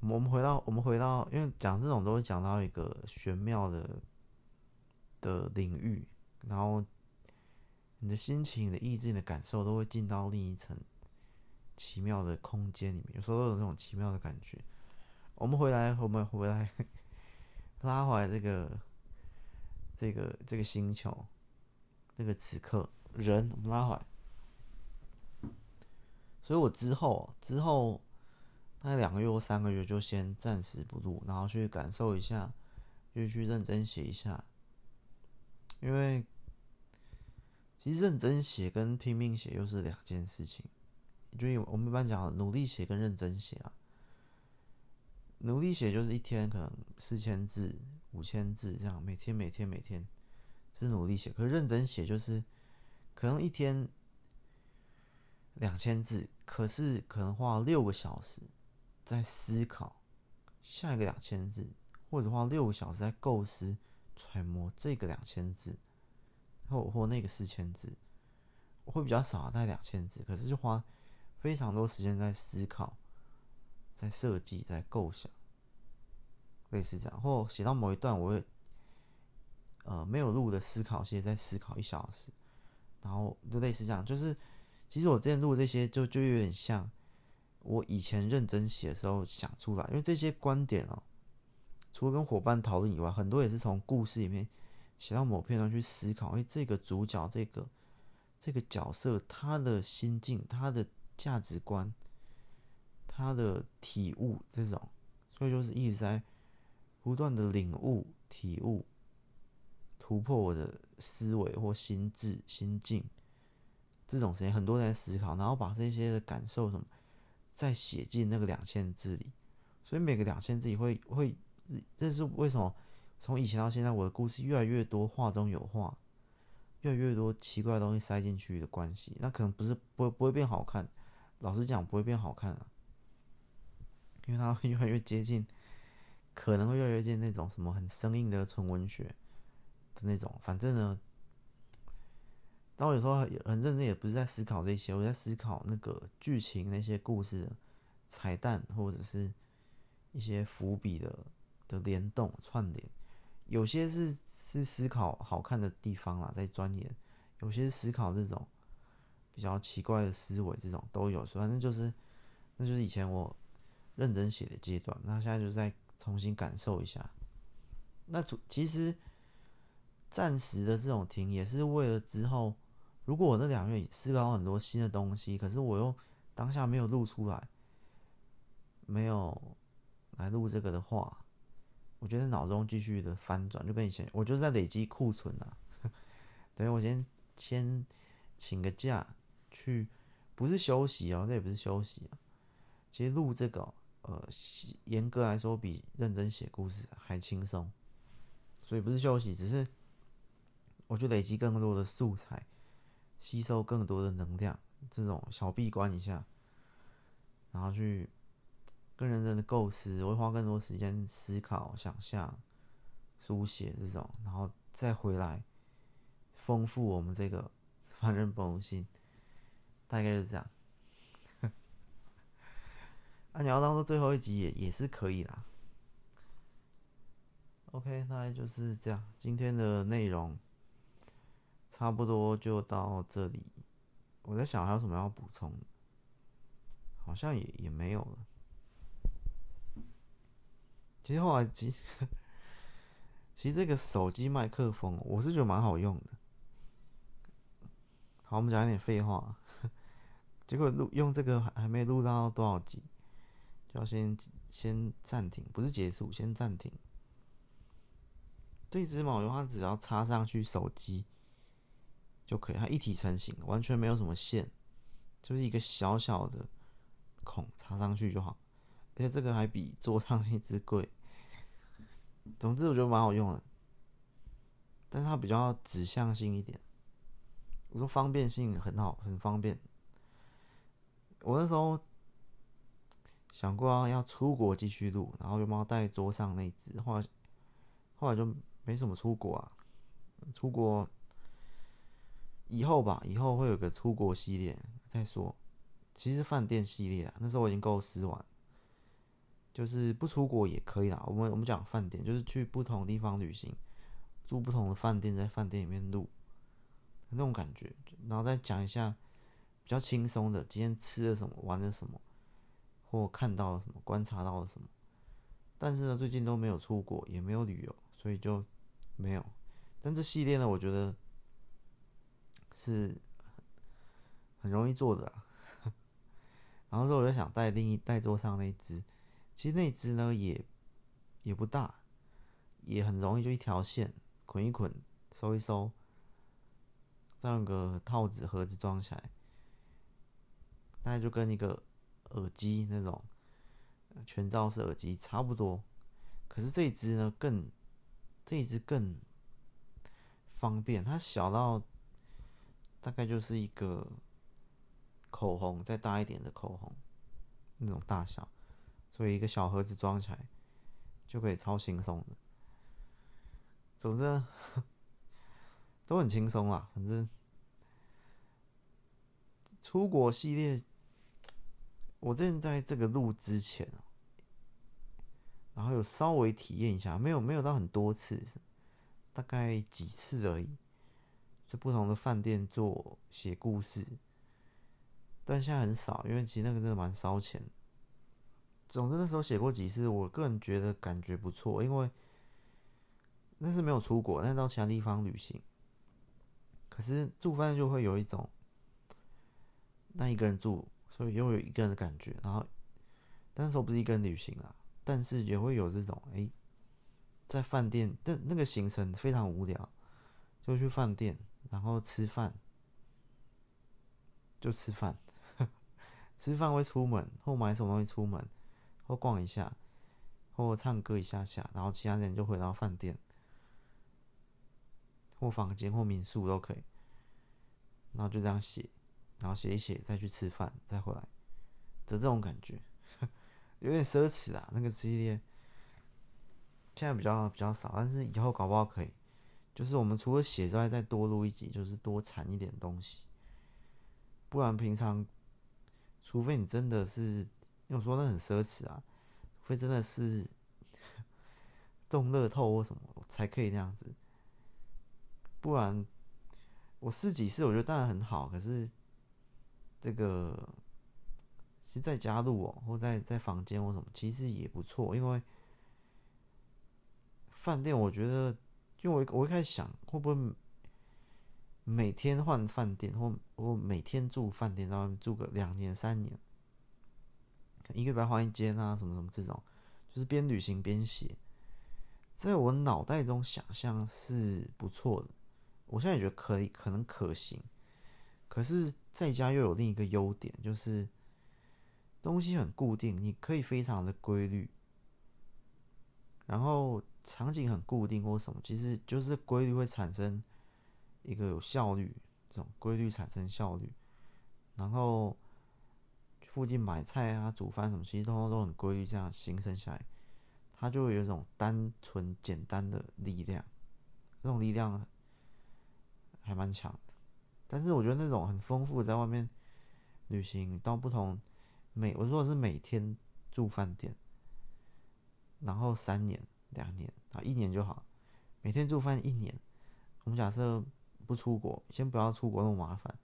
我们回到我们回到，因为讲这种都会讲到一个玄妙的的领域，然后你的心情、你的意志、你的感受都会进到另一层奇妙的空间里面，有时候都有那种奇妙的感觉。我们回来，我们回来拉回来这个这个这个星球，这个此刻人，拉回来。所以我之后之后大概两个月或三个月就先暂时不录，然后去感受一下，就去认真写一下。因为其实认真写跟拼命写又是两件事情。就我们一般讲努力写跟认真写啊，努力写就是一天可能四千字、五千字这样，每天每天每天，是努力写。可是认真写就是可能一天。两千字，可是可能花六个小时在思考下一个两千字，或者花六个小时在构思揣摩这个两千字，或或那个四千字，会比较少，大概两千字，可是就花非常多时间在思考、在设计、在构想，类似这样。或写到某一段，我会呃没有录的思考，现在在思考一小时，然后就类似这样，就是。其实我之前录这些就就有点像我以前认真写的时候想出来，因为这些观点哦，除了跟伙伴讨论以外，很多也是从故事里面写到某片段去思考，哎，这个主角这个这个角色他的心境、他的价值观、他的体悟这种，所以就是一直在不断的领悟、体悟、突破我的思维或心智、心境。这种时间很多人在思考，然后把这些的感受什么再写进那个两千字里，所以每个两千字里会会，这是为什么？从以前到现在，我的故事越来越多话中有话，越来越多奇怪的东西塞进去的关系，那可能不是不会不会变好看，老实讲不会变好看啊，因为它会越来越接近，可能会越来越接近那种什么很生硬的纯文学的那种，反正呢。但我有时候很认真，也不是在思考这些，我在思考那个剧情、那些故事彩蛋，或者是一些伏笔的的联动串联。有些是是思考好看的地方啦，在钻研；有些是思考这种比较奇怪的思维，这种都有。反正就是，那就是以前我认真写的阶段。那现在就再重新感受一下。那主其实暂时的这种停，也是为了之后。如果我那两个月思考很多新的东西，可是我又当下没有录出来，没有来录这个的话，我觉得脑中继续的翻转，就跟以前，我就是在累积库存啊。等于我先先请个假去，不是休息哦，这也不是休息。其实录这个，呃，严格来说比认真写故事还轻松，所以不是休息，只是我就累积更多的素材。吸收更多的能量，这种小闭关一下，然后去更认真的构思，我会花更多时间思考、想象、书写这种，然后再回来丰富我们这个凡人本无信，大概就是这样。啊，你要当做最后一集也也是可以啦。OK，大概就是这样，今天的内容。差不多就到这里。我在想还有什么要补充，好像也也没有了。其实后来，其实其实这个手机麦克风，我是觉得蛮好用的。好，我们讲一点废话。结果录用这个还还没录到多少集，就要先先暂停，不是结束，先暂停。这支嘛，我用它只要插上去手机。就可以，它一体成型，完全没有什么线，就是一个小小的孔插上去就好。而且这个还比桌上那只贵。总之我觉得蛮好用的，但是它比较指向性一点。我说方便性很好，很方便。我那时候想过要出国继续录，然后有没有带桌上那只？后来后来就没什么出国啊，出国。以后吧，以后会有个出国系列再说。其实饭店系列啊，那时候我已经构思完，就是不出国也可以啦。我们我们讲饭店，就是去不同地方旅行，住不同的饭店，在饭店里面录那种感觉，然后再讲一下比较轻松的，今天吃了什么，玩了什么，或看到了什么，观察到了什么。但是呢，最近都没有出国，也没有旅游，所以就没有。但这系列呢，我觉得。是很容易做的，然后说我就想带另一带桌上那一只，其实那只呢也也不大，也很容易就一条线捆一捆收一收，这样个套子盒子装起来，大概就跟一个耳机那种全罩式耳机差不多，可是这一只呢更这一只更方便，它小到。大概就是一个口红再大一点的口红那种大小，所以一个小盒子装起来就可以超轻松的。总之都很轻松啦，反正出国系列，我正在这个录之前，然后有稍微体验一下，没有没有到很多次，大概几次而已。在不同的饭店做写故事，但现在很少，因为其实那个真的蛮烧钱。总之那时候写过几次，我个人觉得感觉不错，因为那是没有出国，但到其他地方旅行。可是住饭店就会有一种，那一个人住，所以又有一个人的感觉。然后，但那时候不是一个人旅行啊，但是也会有这种，哎，在饭店，但那个行程非常无聊，就去饭店。然后吃饭，就吃饭，吃饭会出门，或买什么东西出门，或逛一下，或唱歌一下下，然后其他人就回到饭店，或房间或民宿都可以，然后就这样写，然后写一写，再去吃饭，再回来的这种感觉，有点奢侈啊。那个系列现在比较比较少，但是以后搞不好可以。就是我们除了写之外，再多录一集，就是多产一点东西。不然平常，除非你真的是，因为我说那很奢侈啊，除非真的是 中乐透或什么才可以那样子。不然，我试几次，我觉得当然很好。可是这个，其实在家录哦，或在在房间或什么，其实也不错，因为。饭店，我觉得，就我我一开始想，会不会每天换饭店，或我每天住饭店，然后住个两年三年，一个礼拜换一间啊，什么什么这种，就是边旅行边写，在我脑袋中想象是不错的。我现在也觉得可以，可能可行。可是在家又有另一个优点，就是东西很固定，你可以非常的规律，然后。场景很固定或什么，其实就是规律会产生一个有效率，这种规律产生效率。然后附近买菜啊、煮饭什么，其实都都很规律，这样形成下来，它就会有一种单纯简单的力量，这种力量还蛮强的。但是我觉得那种很丰富，在外面旅行到不同每，我说的是每天住饭店，然后三年。两年啊，一年就好。每天住饭一年，我们假设不出国，先不要出国那么麻烦，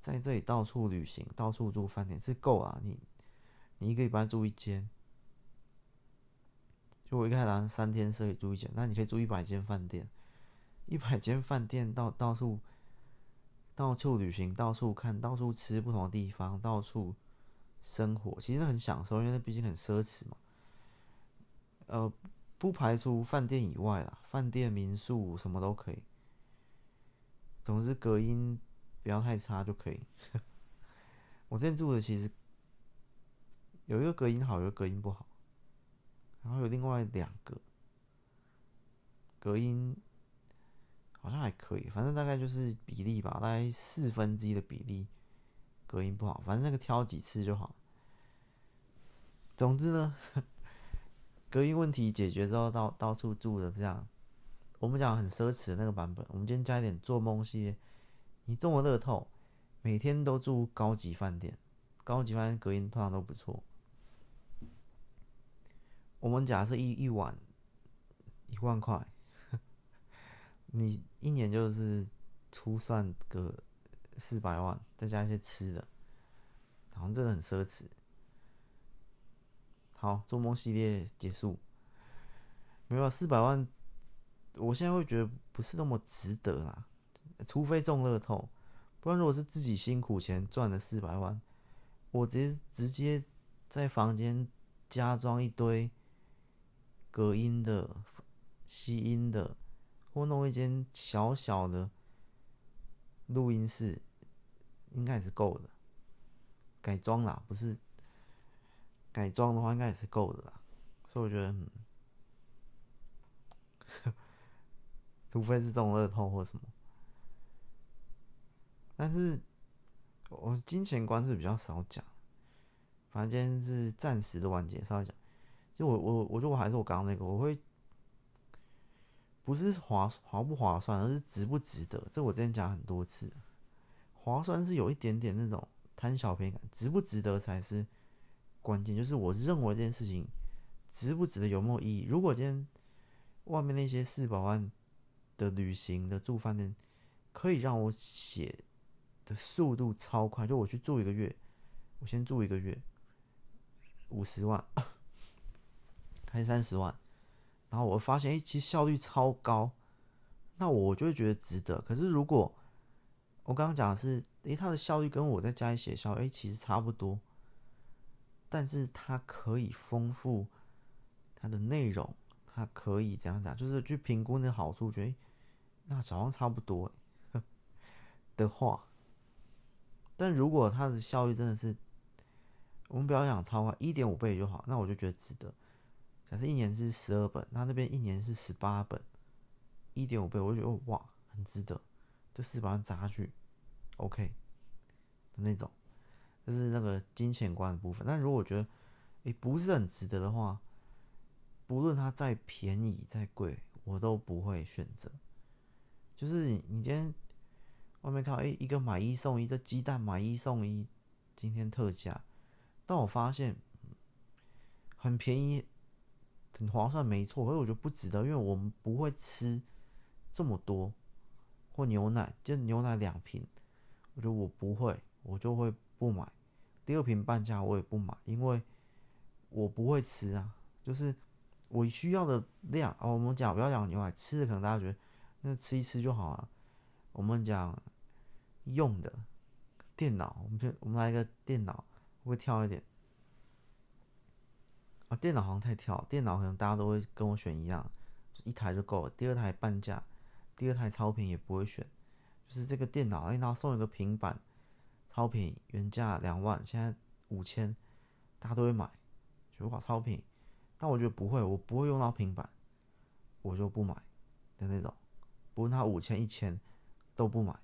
在这里到处旅行，到处住饭店是够啊。你你一个礼拜住一间，就我一开始三天是可以住一间，那你可以住一百间饭店，一百间饭店到到处到处旅行，到处看，到处吃不同的地方，到处生活，其实很享受，因为毕竟很奢侈嘛。呃。不排除饭店以外啦，饭店、民宿什么都可以。总之隔音不要太差就可以。我之前住的其实有一个隔音好，有一个隔音不好，然后有另外两个隔音好像还可以，反正大概就是比例吧，大概四分之一的比例隔音不好，反正那个挑几次就好。总之呢。隔音问题解决之后，到到处住的这样，我们讲很奢侈的那个版本。我们今天加一点做梦系列，你中了乐透，每天都住高级饭店，高级饭店隔音通常都不错。我们假设一一晚一万块，你一年就是粗算个四百万，再加一些吃的，好像真的很奢侈。好，做梦系列结束。没有四百万，我现在会觉得不是那么值得啦。除非中乐透，不然如果是自己辛苦钱赚的四百万，我直接直接在房间加装一堆隔音的、吸音的，或弄一间小小的录音室，应该也是够的。改装啦，不是。改装的话应该也是够的啦，所以我觉得，嗯、除非是这种乐透或什么，但是我金钱观是比较少讲，反正今天是暂时的完结，稍微讲，就我我我觉得我还是我刚刚那个，我会不是划划不划算，而是值不值得。这我之前讲很多次，划算是有一点点那种贪小便宜感，值不值得才是。关键就是我认为这件事情值不值得，有没有意义？如果今天外面那些四百万的旅行的住饭店可以让我写的速度超快，就我去住一个月，我先住一个月，五十万，开三十万，然后我发现哎，其实效率超高，那我就会觉得值得。可是如果我刚刚讲的是，诶，它的效率跟我在家里写效，诶，其实差不多。但是它可以丰富它的内容，它可以怎样讲？就是去评估那个好处，觉得那好像差不多 的话。但如果它的效率真的是，我们不要讲超过一点五倍就好，那我就觉得值得。假设一年是十二本，那那边一年是十八本，一点五倍，我就觉得哇，很值得。这四百万砸下去，OK 的那种。就是那个金钱观的部分，但如果我觉得，诶不是很值得的话，不论它再便宜再贵，我都不会选择。就是你今天外面看，哎、一个买一送一，这鸡蛋买一送一，今天特价，但我发现很便宜，很划算，没错，可是我觉得不值得，因为我们不会吃这么多，或牛奶，就牛奶两瓶，我觉得我不会，我就会不买。第二瓶半价我也不买，因为我不会吃啊，就是。我需要的量哦，我们讲不要讲牛奶，吃的可能大家觉得那吃一吃就好了。我们讲用的电脑，我们就我们来一个电脑，会跳一点啊？电脑好像太跳，电脑可能大家都会跟我选一样，一台就够了。第二台半价，第二台超便宜也不会选，就是这个电脑，哎，然后送一个平板，超便宜，原价两万，现在五千，大家都会买，觉得哇超便宜。但我觉得不会，我不会用到平板，我就不买的那种。不论它五千一千都不买，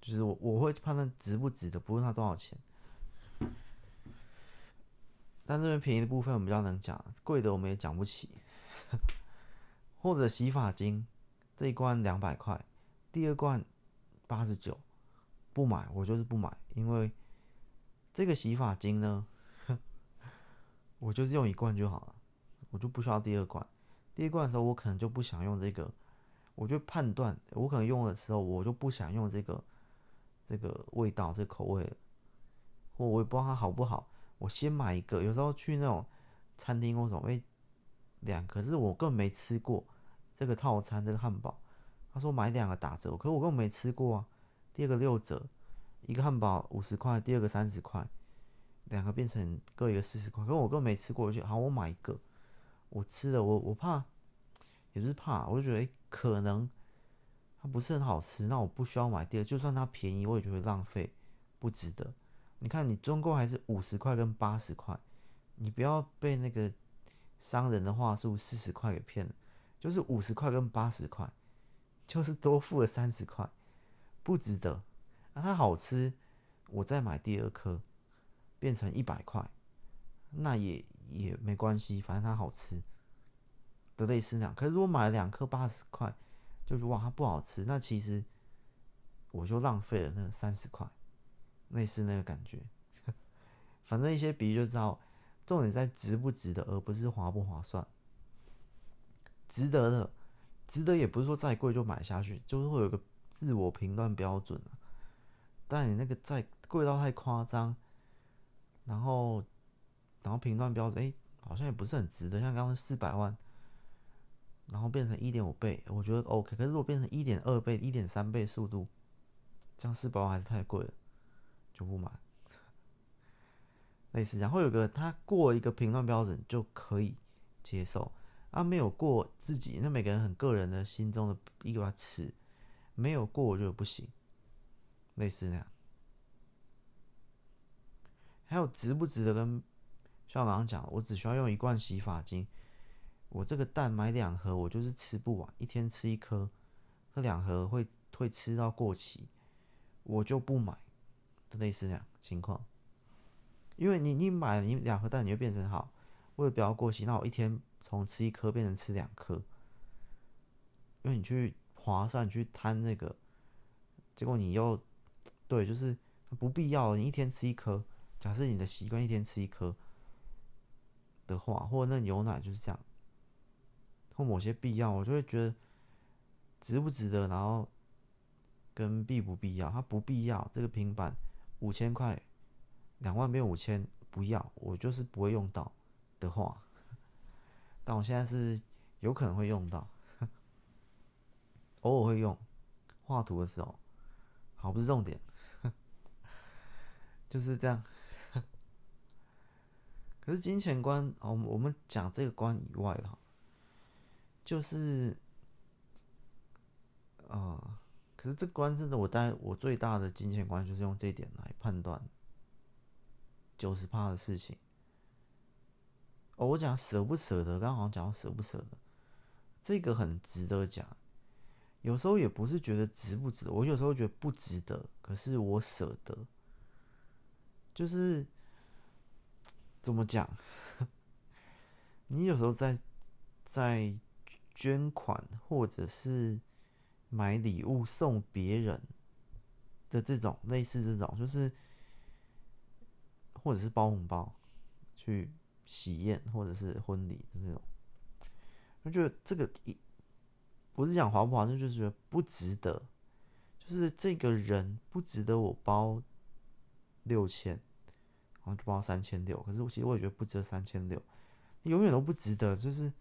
就是我我会判断值不值得，不论它多少钱。但这边便宜的部分我们比较能讲，贵的我们也讲不起。或者洗发精这一罐两百块，第二罐八十九，不买，我就是不买，因为这个洗发精呢，我就是用一罐就好了。我就不需要第二罐，第一罐的时候我可能就不想用这个，我就判断我可能用的时候我就不想用这个这个味道这口味了，或我也不知道它好不好，我先买一个。有时候去那种餐厅或什么，哎，两，可是我根本没吃过这个套餐这个汉堡，他说买两个打折，可是我根本没吃过啊。第二个六折，一个汉堡五十块，第二个三十块，两个变成各一个四十块，可我根本没吃过，我就好我买一个。我吃了，我我怕，也不是怕，我就觉得，可能它不是很好吃，那我不需要买第二，就算它便宜，我也觉得浪费，不值得。你看，你终归还是五十块跟八十块，你不要被那个商人的话术四十块给骗了，就是五十块跟八十块，就是多付了三十块，不值得。那它好吃，我再买第二颗，变成一百块，那也。也没关系，反正它好吃的类似那样。可是如果买了两颗八十块，就是哇，它不好吃，那其实我就浪费了那三十块，类似那个感觉。反正一些比喻就知道，重点在值不值得，而不是划不划算。值得的，值得也不是说再贵就买下去，就是会有个自我评断标准。但你那个再贵到太夸张，然后。然后评断标准，哎，好像也不是很值得。像刚刚四百万，然后变成一点五倍，我觉得 OK。可是如果变成一点二倍、一点三倍速度，这样四百万还是太贵了，就不买。类似，然后有个他过一个评断标准就可以接受，啊，没有过自己，那每个人很个人的心中的一个尺，没有过我觉得不行。类似那样，还有值不值得跟。像我刚刚讲，我只需要用一罐洗发精，我这个蛋买两盒，我就是吃不完，一天吃一颗，这两盒会会吃到过期，我就不买，类似这样情况。因为你你买你两盒蛋，你就变成好，为了不要过期，那我一天从吃一颗变成吃两颗，因为你去划算，你去贪那个，结果你又对，就是不必要，你一天吃一颗，假设你的习惯一天吃一颗。的话，或者那牛奶就是这样，或某些必要，我就会觉得值不值得，然后跟必不必要，它不必要。这个平板五千块，两万变五千，不要，我就是不会用到的话，但我现在是有可能会用到，偶尔会用画图的时候，好，不是重点，就是这样。可是金钱观，哦，我们讲这个观以外的，就是，啊、可是这关真的，我带我最大的金钱观就是用这一点来判断九十趴的事情。哦，我讲舍不舍得，刚好像讲舍不舍得，这个很值得讲。有时候也不是觉得值不值得，我有时候觉得不值得，可是我舍得，就是。怎么讲？你有时候在在捐款或者是买礼物送别人的这种类似这种，就是或者是包红包去喜宴或者是婚礼的那种，我觉得这个一不是讲划不划算，就是觉得不值得，就是这个人不值得我包六千，然后就包三千六，可是我其实我也觉得不值得三千六，永远都不值得，就是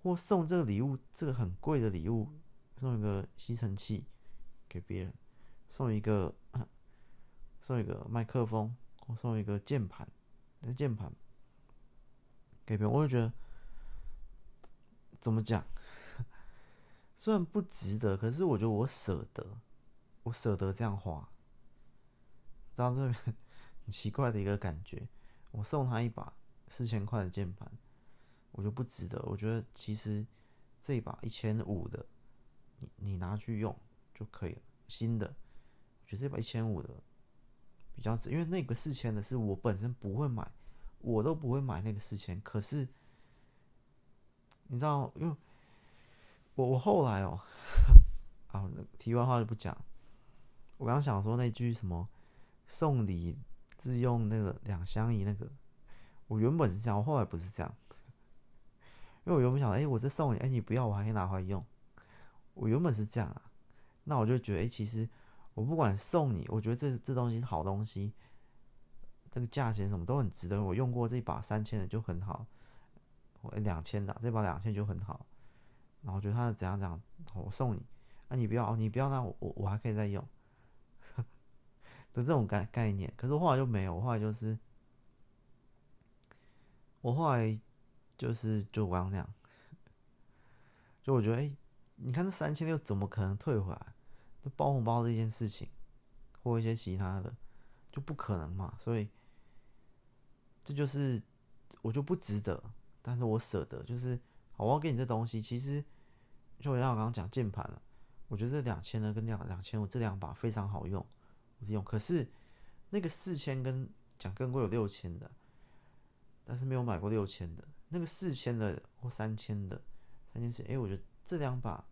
我送这个礼物，这个很贵的礼物。送一个吸尘器给别人，送一个 送一个麦克风，或送一个键盘，那键盘给别人，我就觉得怎么讲？虽然不值得，可是我觉得我舍得，我舍得这样花，知道这个 很奇怪的一个感觉。我送他一把四千块的键盘，我就不值得。我觉得其实这一把一千五的。你你拿去用就可以了，新的，我觉得这把一千五的比较值，因为那个四千的是我本身不会买，我都不会买那个四千。可是你知道，因为我我后来哦，啊，题外话就不讲。我刚想说那句什么送礼自用那个两相宜那个，我原本是这样，我后来不是这样，因为我原本想，哎，我这送你，哎，你不要，我还可以拿回来用。我原本是这样啊，那我就觉得，哎、其实我不管送你，我觉得这这东西是好东西，这个价钱什么都很值得。我用过这把三千的就很好，我两千的这把两千就很好，然后我觉得他怎样怎样，我送你，啊，你不要，你不要，那我我还可以再用 的这种概概念。可是我后来就没有，我后来就是我后来就是就刚那样，就我觉得，哎、你看这三千六怎么可能退回来？这包红包这件事情，或一些其他的，就不可能嘛。所以这就是我就不值得，但是我舍得。就是好，我要给你这东西，其实就像我刚刚讲键盘了，我觉得这两千呢跟两两千五这两把非常好用，我是用。可是那个四千跟讲更贵有六千的，但是没有买过六千的。那个四千的或三千的，三千四，哎，我觉得。这两把，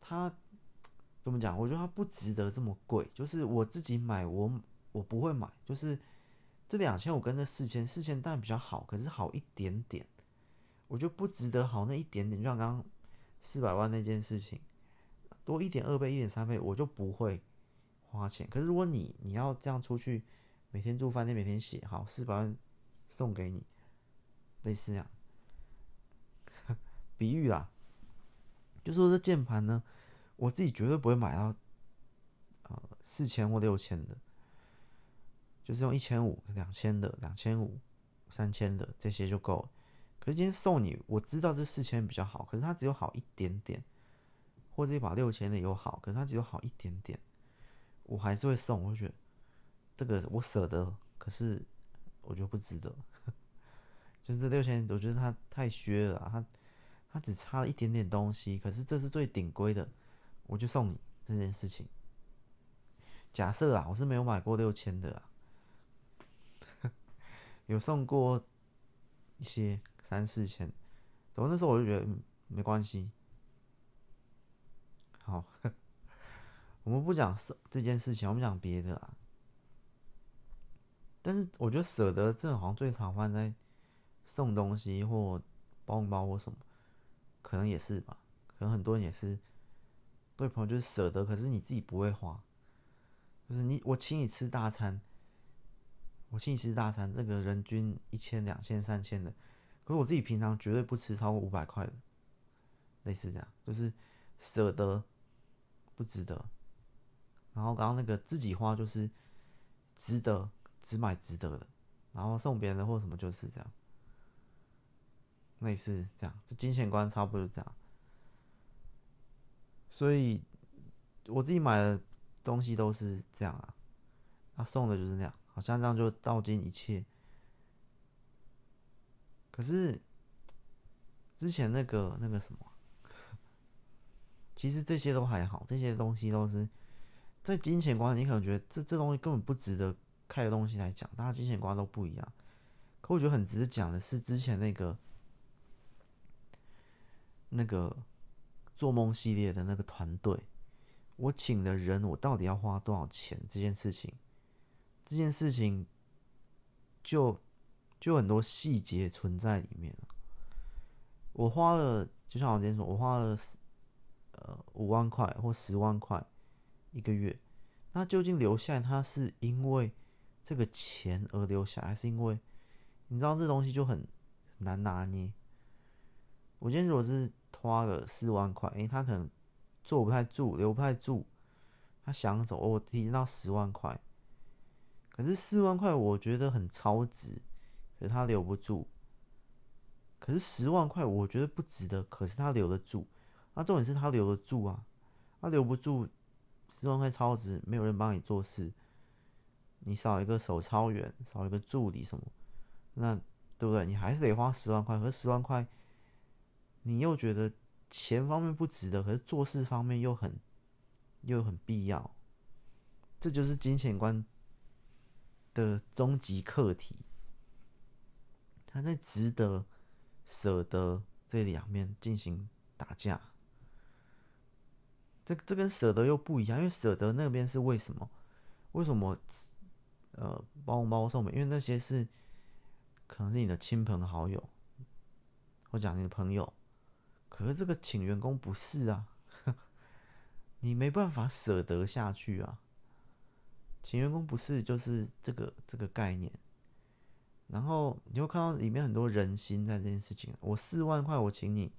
它怎么讲？我觉得它不值得这么贵。就是我自己买我，我不会买。就是这两千，五跟那四千，四千当然比较好，可是好一点点。我觉得不值得好那一点点。就像刚刚四百万那件事情，多一点二倍、一点三倍，我就不会花钱。可是如果你你要这样出去，每天住饭店，每天写好四百万送给你，类似这样，比喻啦。就说这键盘呢，我自己绝对不会买到，呃，四千或六千的，就是用一千五、两千的、两千五、三千的这些就够了。可是今天送你，我知道这四千比较好，可是它只有好一点点，或者一把六千的有好，可是它只有好一点点，我还是会送。我觉得这个我舍得，可是我觉得不值得。就是这六千，我觉得它太削了，它。它只差了一点点东西，可是这是最顶规的，我就送你这件事情。假设啊，我是没有买过六千的，有送过一些三四千，怎么那时候我就觉得，没关系。好，我们不讲舍这件事情，我们讲别的啊。但是我觉得舍得这好像最常发生在送东西或包红包或什么。可能也是吧，可能很多人也是对朋友就是舍得，可是你自己不会花，就是你我请你吃大餐，我请你吃大餐，这个人均一千、两千、三千的，可是我自己平常绝对不吃超过五百块的，类似这样，就是舍得不值得。然后刚刚那个自己花就是值得，只买值得的，然后送别人的或什么就是这样。类似这样，这金钱观差不多就这样。所以我自己买的东西都是这样啊，他送的就是那样，好像这样就道尽一切。可是之前那个那个什么，其实这些都还好，这些东西都是在金钱观，你可能觉得这这东西根本不值得开的东西来讲，大家金钱观都不一样。可我觉得很值得讲的是之前那个。那个做梦系列的那个团队，我请的人，我到底要花多少钱？这件事情，这件事情就就很多细节存在里面。我花了，就像我之前说，我花了呃五万块或十万块一个月，那究竟留下来，他是因为这个钱而留下，还是因为你知道这东西就很难拿捏？我今天如果是花了四万块，诶，他可能坐不太住，留不太住，他想走，我提到十万块，可是四万块我觉得很超值，可他留不住。可是十万块我觉得不值得，可是他留得住，那重点是他留得住啊，他留不住，十万块超值，没有人帮你做事，你少一个手操员，少一个助理什么，那对不对？你还是得花十万块，可是十万块，你又觉得钱方面不值得，可是做事方面又很又很必要，这就是金钱观的终极课题，他在值得。舍得这两面进行打架，这这跟舍得又不一样，因为舍得那边是为什么？为什么？呃，包红包送美，因为那些是可能是你的亲朋好友，或讲你的朋友，可是这个请员工不是啊，你没办法舍得下去啊，请员工不是就是这个这个概念。然后你会看到里面很多人心在这件事情。我四万块，我请你，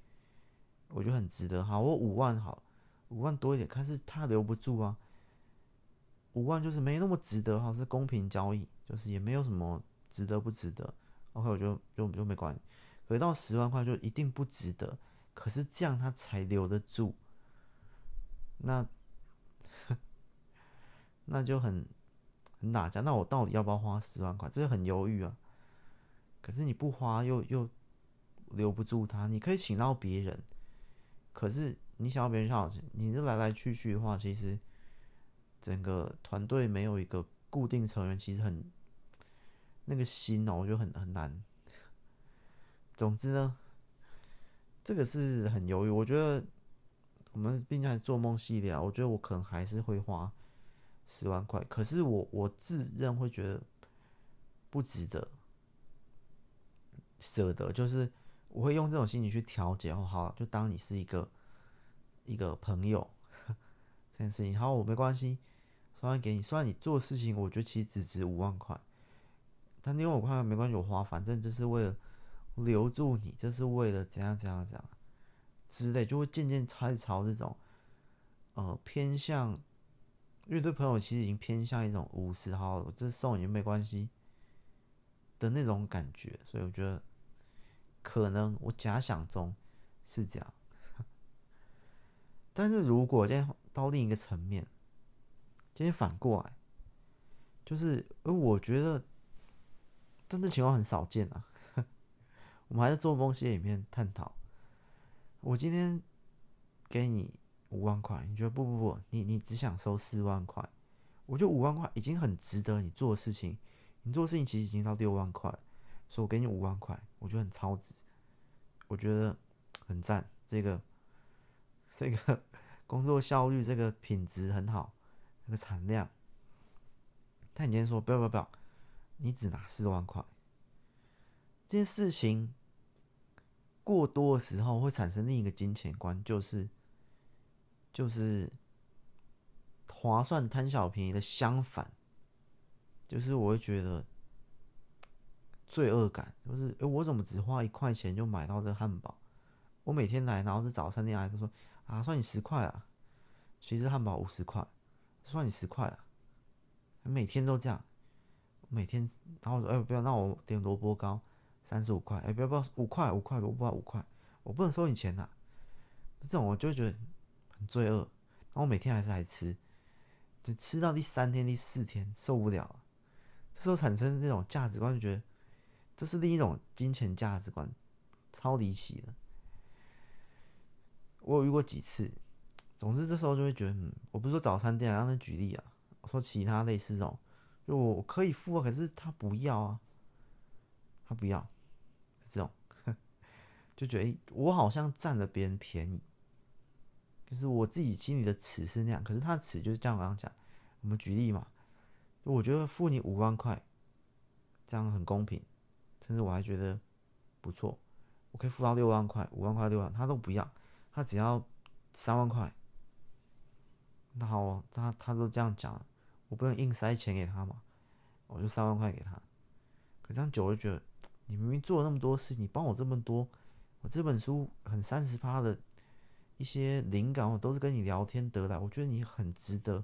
我觉得很值得。好，我五万好，五万多一点，可是他留不住啊。五万就是没那么值得哈，是公平交易，就是也没有什么值得不值得。OK，我觉得就就没关系。可是到十万块就一定不值得，可是这样他才留得住。那 那就很很打架。那我到底要不要花十万块？这就很犹豫啊。可是你不花又又留不住他，你可以请到别人，可是你想要别人好，你这来来去去的话，其实整个团队没有一个固定成员，其实很那个心哦，我觉得很很难。总之呢，这个是很犹豫。我觉得我们毕竟还做梦系列啊，我觉得我可能还是会花十万块，可是我我自认会觉得不值得。舍得就是我会用这种心情去调节哦，好，就当你是一个一个朋友 这件事情，好，我没关系，十万给你，虽然你做事情，我觉得其实只值五万块，但因为我看没关系，我花，反正这是为了留住你，这是为了怎样怎样怎样之类，就会渐渐开始朝这种呃偏向，因为对朋友其实已经偏向一种五十，好，我这送你没关系的那种感觉，所以我觉得。可能我假想中是这样，但是如果今天到另一个层面，今天反过来，就是，而我觉得，但这情况很少见啊。我们还在做梦系列里面探讨。我今天给你五万块，你觉得不不不，你你只想收四万块，我觉得五万块已经很值得你做的事情，你做事情其实已经到六万块。所以我给你五万块，我觉得很超值，我觉得很赞。这个这个工作效率，这个品质很好，这个产量。但你今天说不要不要不要，你只拿四万块，这件事情过多的时候会产生另一个金钱观，就是就是划算贪小便宜的相反，就是我会觉得。罪恶感就是，诶，我怎么只花一块钱就买到这汉堡？我每天来，然后这早餐店来都说啊，算你十块啊。其实汉堡五十块，算你十块啊。每天都这样，每天，然后我说，哎，不要，那我点萝卜糕，三十五块，哎，不要不要，五块五块萝卜糕五块，我不能收你钱呐、这种我就觉得很罪恶，然后我每天还是来吃，只吃到第三天、第四天受不了了，这时候产生这种价值观，就觉得。这是另一种金钱价值观，超离奇的。我有遇过几次，总之这时候就会觉得，嗯，我不是说早餐店啊，让他举例啊，我说其他类似这种，就我可以付啊，可是他不要啊，他不要，这种，就觉得，欸，我好像占了别人便宜，就是我自己心里的尺是那样，可是他的尺就是这样。我刚讲，我们举例嘛，我觉得付你五万块，这样很公平，甚至我还觉得不错。我可以付到六万块，五万块、六万，他都不要，他只要三万块。那好，哦他他都这样讲，我不能硬塞钱给他嘛，我就三万块给他。可这样久了就觉得，你明明做了那么多事，你帮我这么多，我这本书很三十趴的一些灵感，我都是跟你聊天得来，我觉得你很值得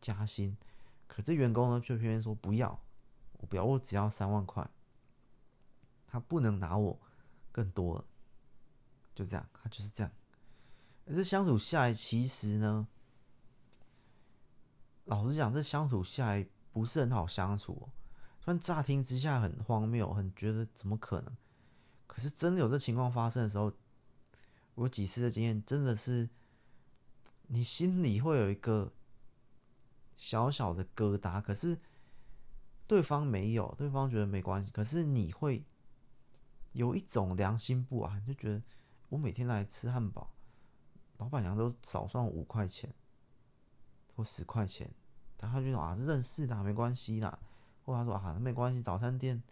加薪。可这员工呢，却偏偏说不要，我不要，我只要三万块，他不能拿我。更多，就这样，他就是这样。这相处下来，其实呢，老实讲，这相处下来不是很好相处哦。虽然乍听之下很荒谬，很觉得怎么可能？可是真的有这情况发生的时候，我几次的经验真的是，你心里会有一个小小的疙瘩，可是对方没有，对方觉得没关系，可是你会。有一种良心不安，就觉得我每天来吃汉堡，老板娘都少算五块钱或十块钱，然后他就说啊，是认识的，没关系啦。或他说啊，没关系，早餐店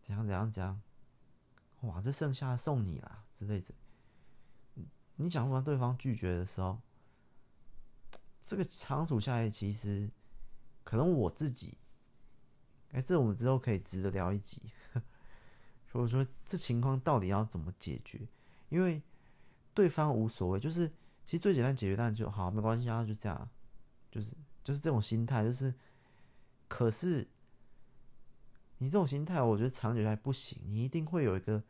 怎样怎样怎样，哇，这剩下的送你啦之类的。你想不想对方拒绝的时候，这个相处下来，其实可能我自己，哎，这我们之后可以值得聊一集。所以说，这情况到底要怎么解决？因为对方无所谓，就是其实最简单解决，当然就好，没关系啊，就这样，就是就是这种心态，就是。可是你这种心态，我觉得长久下来不行，你一定会有一个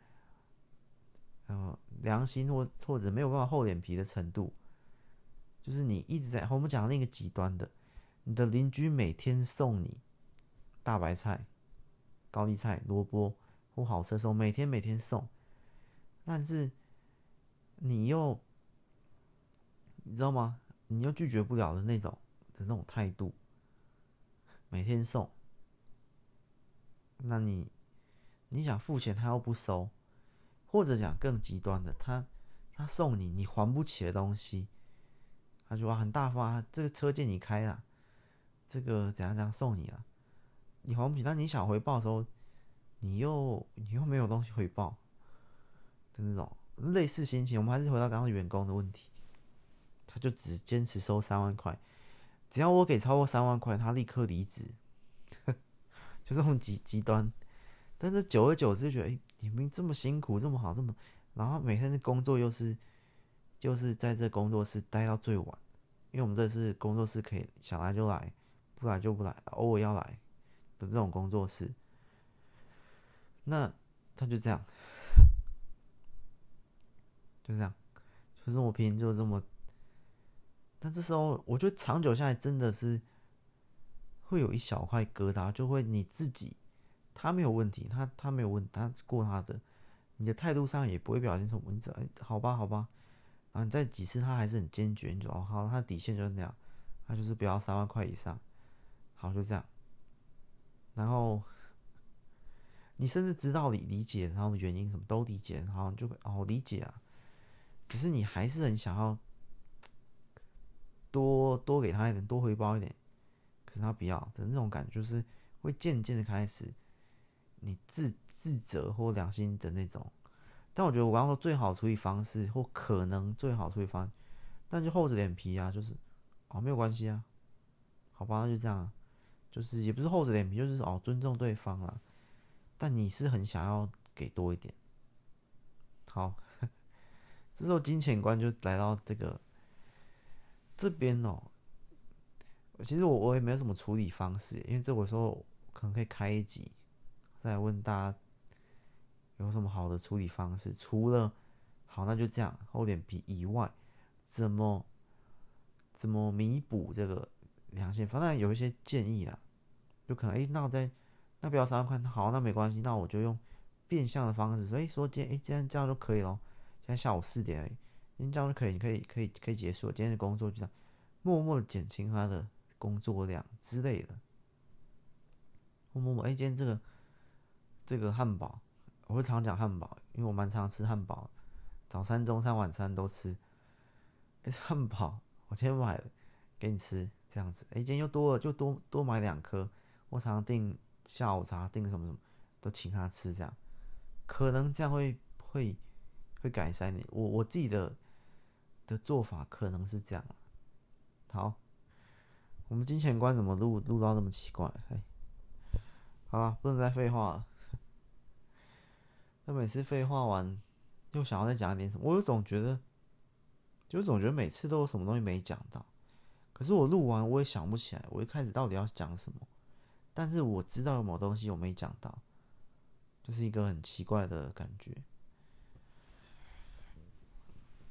呃良心或或者没有办法厚脸皮的程度，就是你一直在我们讲那个极端的，你的邻居每天送你大白菜、高丽菜、萝卜。不好车的时候，每天每天送，但是你又你知道吗？你又拒绝不了的那种的那种态度，每天送，那你你想付钱他又不收，或者讲更极端的，他他送你你还不起的东西，他就说很大方，这个车借你开了，这个怎样怎样送你了，你还不起，但你想回报的时候。你又你又没有东西回报的那种类似心情，我们还是回到刚刚员工的问题，他就只坚持收三万块，只要我给超过三万块，他立刻离职，就这种极极端。但是久而久之就觉得，哎、你们这么辛苦，这么好，这么，然后每天的工作又是，就是在这工作室待到最晚，因为我们这是工作室，可以想来就来，不来就不来，偶尔要来的这种工作室。那他 就这样，就这样，就这么拼，就这么。但这时候，我觉得长久下来，真的是会有一小块疙瘩，就会你自己，他没有问题，他他没有问，他过他的，你的态度上也不会表现出文字，哎，好吧，好吧。然后你再几次，他还是很坚决，你就哦好，他的底线就是那样，他就是不要三万块以上，好，就这样，然后。你甚至知道你理解，然后原因什么都理解，然后就哦理解啊，只是你还是很想要多多给他一点，多回报一点，可是他不要的那种感觉，就是会渐渐的开始你自自责或良心的那种。但我觉得我刚刚说最好处理方式，或可能最好处理方式，但就厚着脸皮啊，就是哦没有关系啊，好吧，那就这样，就是也不是厚着脸皮，就是哦尊重对方啦。但你是很想要给多一点，好，这时候金钱观就来到这个这边哦。其实我我也没有什么处理方式，因为这个时候可能可以开一集，再问大家有什么好的处理方式。除了好，那就这样厚脸皮以外，怎么怎么弥补这个良心？反正有一些建议啦，就可能哎，那我在。那不要三万块，好，那没关系，那我就用变相的方式，所以说今天，哎，今天这样就可以了。现在下午四点，哎，今天这样就可以，你可以，可以，可以结束今天的工作，就这样，默默的减轻他的工作量之类的。默默，哎，今天这个这个汉堡，我会常讲汉堡，因为我蛮常吃汉堡，早餐、中餐、晚餐都吃。哎，汉堡，我今天买了，给你吃，这样子。哎，今天又多了，就多多买两颗。我常常订下午茶，订什么什么，都请他吃，这样，可能这样会会会改善你。我我自己的的做法可能是这样。好，我们金钱观怎么录录到那么奇怪？哎，好了，不能再废话了。那每次废话完，又想要再讲点什么？我有总觉得，就总觉得每次都有什么东西没讲到。可是我录完，我也想不起来，我一开始到底要讲什么。但是我知道有某东西我没讲到，就是一个很奇怪的感觉。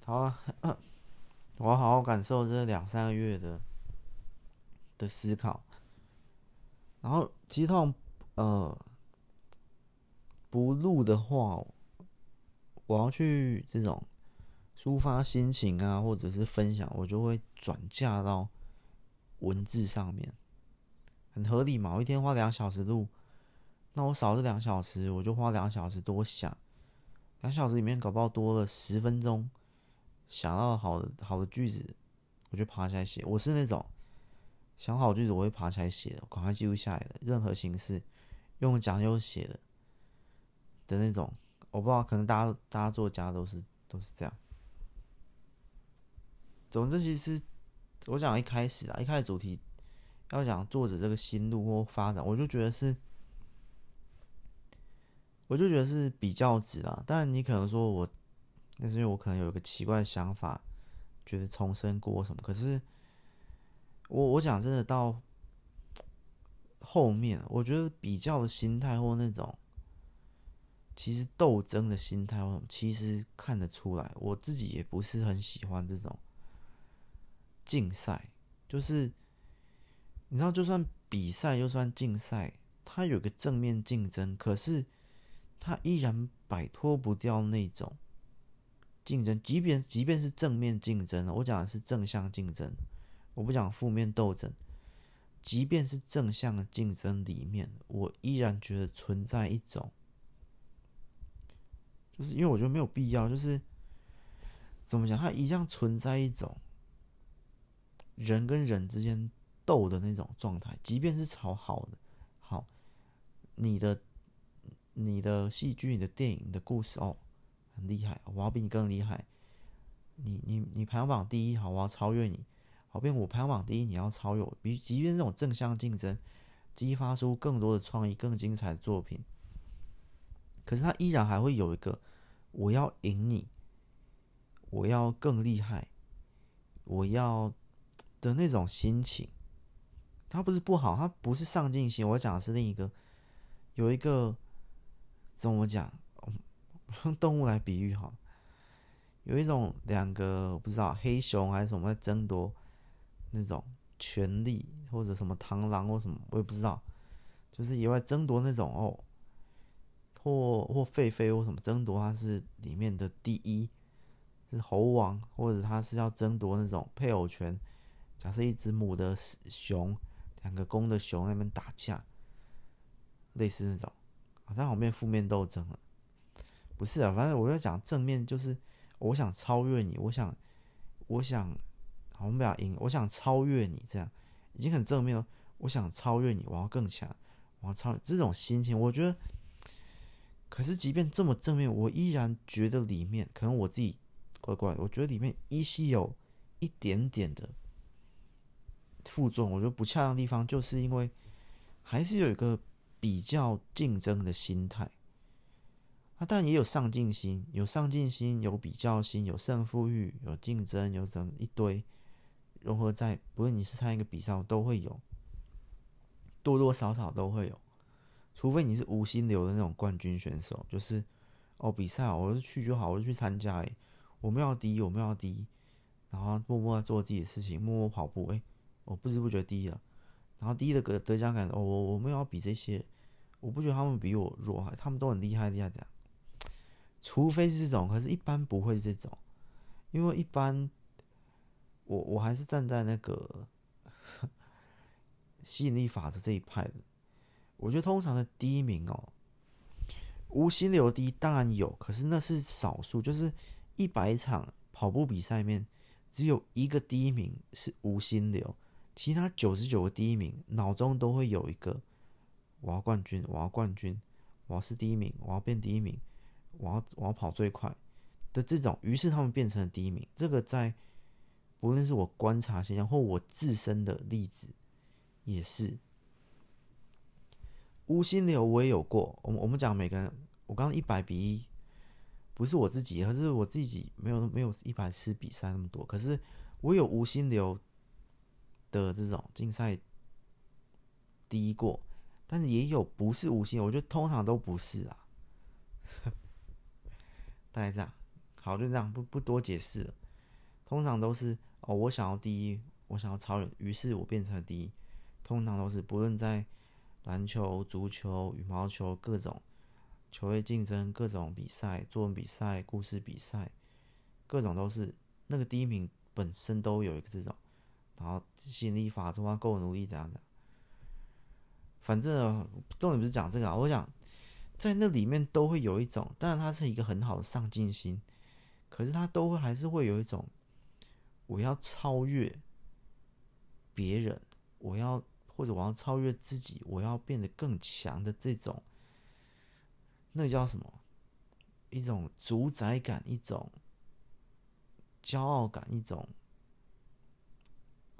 好啊，我要好好感受这两三个月的的思考。然后，其实通呃不录的话，我要去这种抒发心情啊，或者是分享，我就会转嫁到文字上面。很合理嘛，我一天花两小时录，那我少这两小时，我就花两小时多想，两小时里面搞不好多了十分钟，想到好的好的句子，我就爬起来写。我是那种想好句子我会爬起来写的，赶快记录下来的，任何形式用讲又写的的那种，我不知道，可能大家大家作家都是都是这样。总之，其实我讲一开始啊，一开始主题。要讲作者这个心路或发展，我就觉得是，我就觉得是比较值啦。但，你可能说我，那是因为我可能有一个奇怪的想法，觉得重生过什么。可是我，我我讲真的到后面，我觉得比较的心态或那种，其实斗争的心态或什么，其实看得出来。我自己也不是很喜欢这种竞赛，就是。你知道，就算比赛，就算竞赛，它有个正面竞争，可是它依然摆脱不掉那种竞争。即便即便是正面竞争，我讲的是正向竞争，我不讲负面斗争。即便是正向竞争里面，我依然觉得存在一种，就是因为我觉得没有必要，就是怎么讲，它一样存在一种人跟人之间。斗的那种状态，即便是朝好的，好，你的、你的戏剧、你的电影你的故事哦，很厉害，我要比你更厉害。你、你、你排行榜第一，好，我要超越你。好，变我排行榜第一，你要超越我。比即便这种正向竞争，激发出更多的创意、更精彩的作品，可是他依然还会有一个，我要赢你，我要更厉害，我要的那种心情。他不是不好，他不是上进心。我讲的是另一个，有一个怎么讲？用动物来比喻哈，有一种两个不知道黑熊还是什么在争夺那种权力，或者什么螳螂或什么，我也不知道，就是野外争夺那种哦，或或狒狒或什么争夺，它是里面的第一，是猴王，或者它是要争夺那种配偶权。假设一只母的熊。两个公的熊在那边打架，类似那种，好像后面负面斗争了。不是啊，反正我在讲正面，就是我想超越你，我想，我想，我们不要赢，我想超越你，这样已经很正面了。我想超越你，我要更强，我要超越这种心情，我觉得。可是，即便这么正面，我依然觉得里面可能我自己怪怪的，我觉得里面依稀有一点点的。负重，我觉得不恰当的地方，就是因为还是有一个比较竞争的心态。啊，但也有上进心，有上进心，有比较心，有胜负欲，有竞争，有怎么一堆融合在，不论你是参加一个比赛，都会有，多多少少都会有。除非你是无心流的那种冠军选手，就是哦，比赛我就去就好，我就去参加，哎，我们要第一，我们要第一，然后默默做自己的事情，默默跑步，哎。我不知不觉第一了，然后第一的得得奖感，哦，我我没有要比这些，我不觉得他们比我弱，他们都很厉害厉害这样。除非是这种，可是一般不会这种，因为一般我我还是站在那个 吸引力法则这一派的。我觉得通常的第一名哦，无心流第一当然有，可是那是少数，就是一百场跑步比赛里面只有一个第一名是无心流，其他九十九个第一名脑中都会有一个我要冠军，我要冠军，我要是第一名，我要变第一名，我要我要跑最快的这种，于是他们变成了第一名。这个在不论是我观察现象或我自身的例子，也是无心流，我也有过。我们我们讲每个人，我刚刚一百比一。不是我自己，而是我自己没有没有一百次比赛那么多。可是我有无心流的这种竞赛第一过，但是也有不是无心，我觉得通常都不是啊。大概这样，好，就这样，不不多解释了。通常都是哦，我想要第一，我想要超人，于是我变成了第一。通常都是不论在篮球、足球、羽毛球各种。球类竞争，各种比赛，作文比赛、故事比赛，各种都是那个第一名本身都有一个这种，然后吸引力法则啊，够努力这样的。反正重点不是讲这个啊，我想在那里面都会有一种，当然它是一个很好的上进心，可是它都会还是会有一种我要超越别人，我要或者我要超越自己，我要变得更强的这种。那叫什么？一种主宰感，一种骄傲感，一种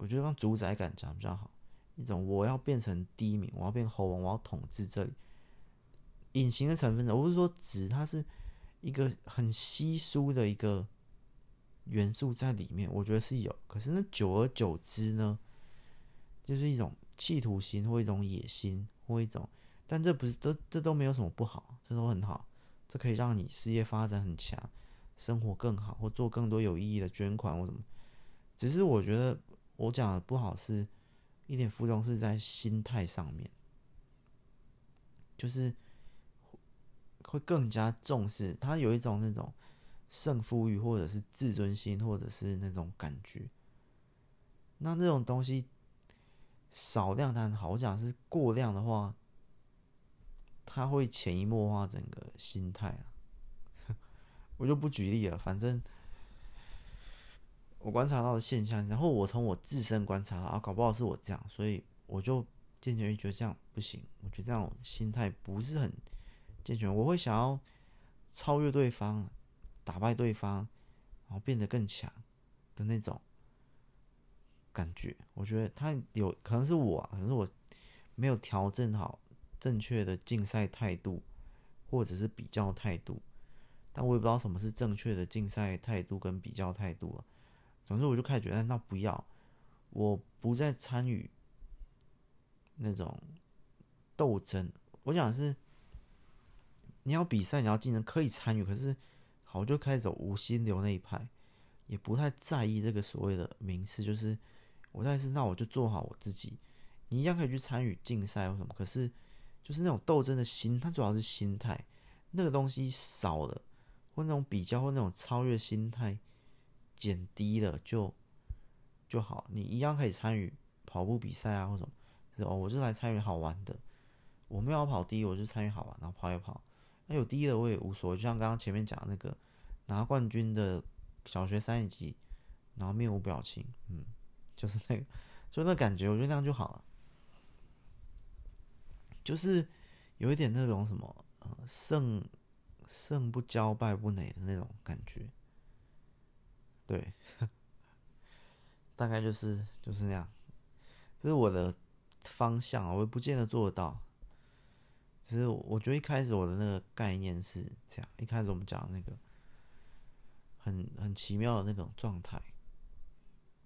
我觉得让主宰感讲比较好。一种我要变成第一名，我要变猴王，我要统治这里。隐形的成分，我不是说纸，它是一个很稀疏的一个元素在里面，我觉得是有。可是那久而久之呢，就是一种企图心，或一种野心，或一种。但这不是，这这都没有什么不好，这都很好，这可以让你事业发展很强，生活更好，或做更多有意义的捐款或什么。只是我觉得我讲的不好是，一点负重是在心态上面，就是会更加重视，他有一种那种胜负欲，或者是自尊心，或者是那种感觉。那那种东西少量它很好，我讲是过量的话。他会潜移默化整个心态啊，我就不举例了。反正我观察到的现象，然后我从我自身观察啊，搞不好是我这样，所以我就渐渐觉得这样不行。我觉得这样心态不是很健全。我会想要超越对方，打败对方，然后变得更强的那种感觉。我觉得他有可能是我，可能是我没有调整好。正确的竞赛态度，或者是比较态度，但我也不知道什么是正确的竞赛态度跟比较态度了。总之，我就开始觉得，那不要，我不再参与那种斗争。我想是，你要比赛，你要竞争，可以参与，可是好，我就开始走无心流那一派，也不太在意这个所谓的名次。就是我在是，那我就做好我自己。你一样可以去参与竞赛或什么，可是。就是那种斗争的心，它主要是心态，那个东西少了，或那种比较或那种超越心态减低了，就就好。你一样可以参与跑步比赛啊，或什么。哦，我是来参与好玩的，我没有跑第一，我就参与好玩，然后跑一跑。那有第一的我也无所谓，就像刚刚前面讲的那个拿冠军的小学三年级，然后面无表情，嗯，就是那个，就那感觉，我觉得那样就好了。就是有一点那种什么，呃，胜胜不骄败不馁的那种感觉，对，大概就是就是那样，这是我的方向，我也不见得做得到。只是我觉得一开始我的那个概念是这样，一开始我们讲的那个很很奇妙的那种状态，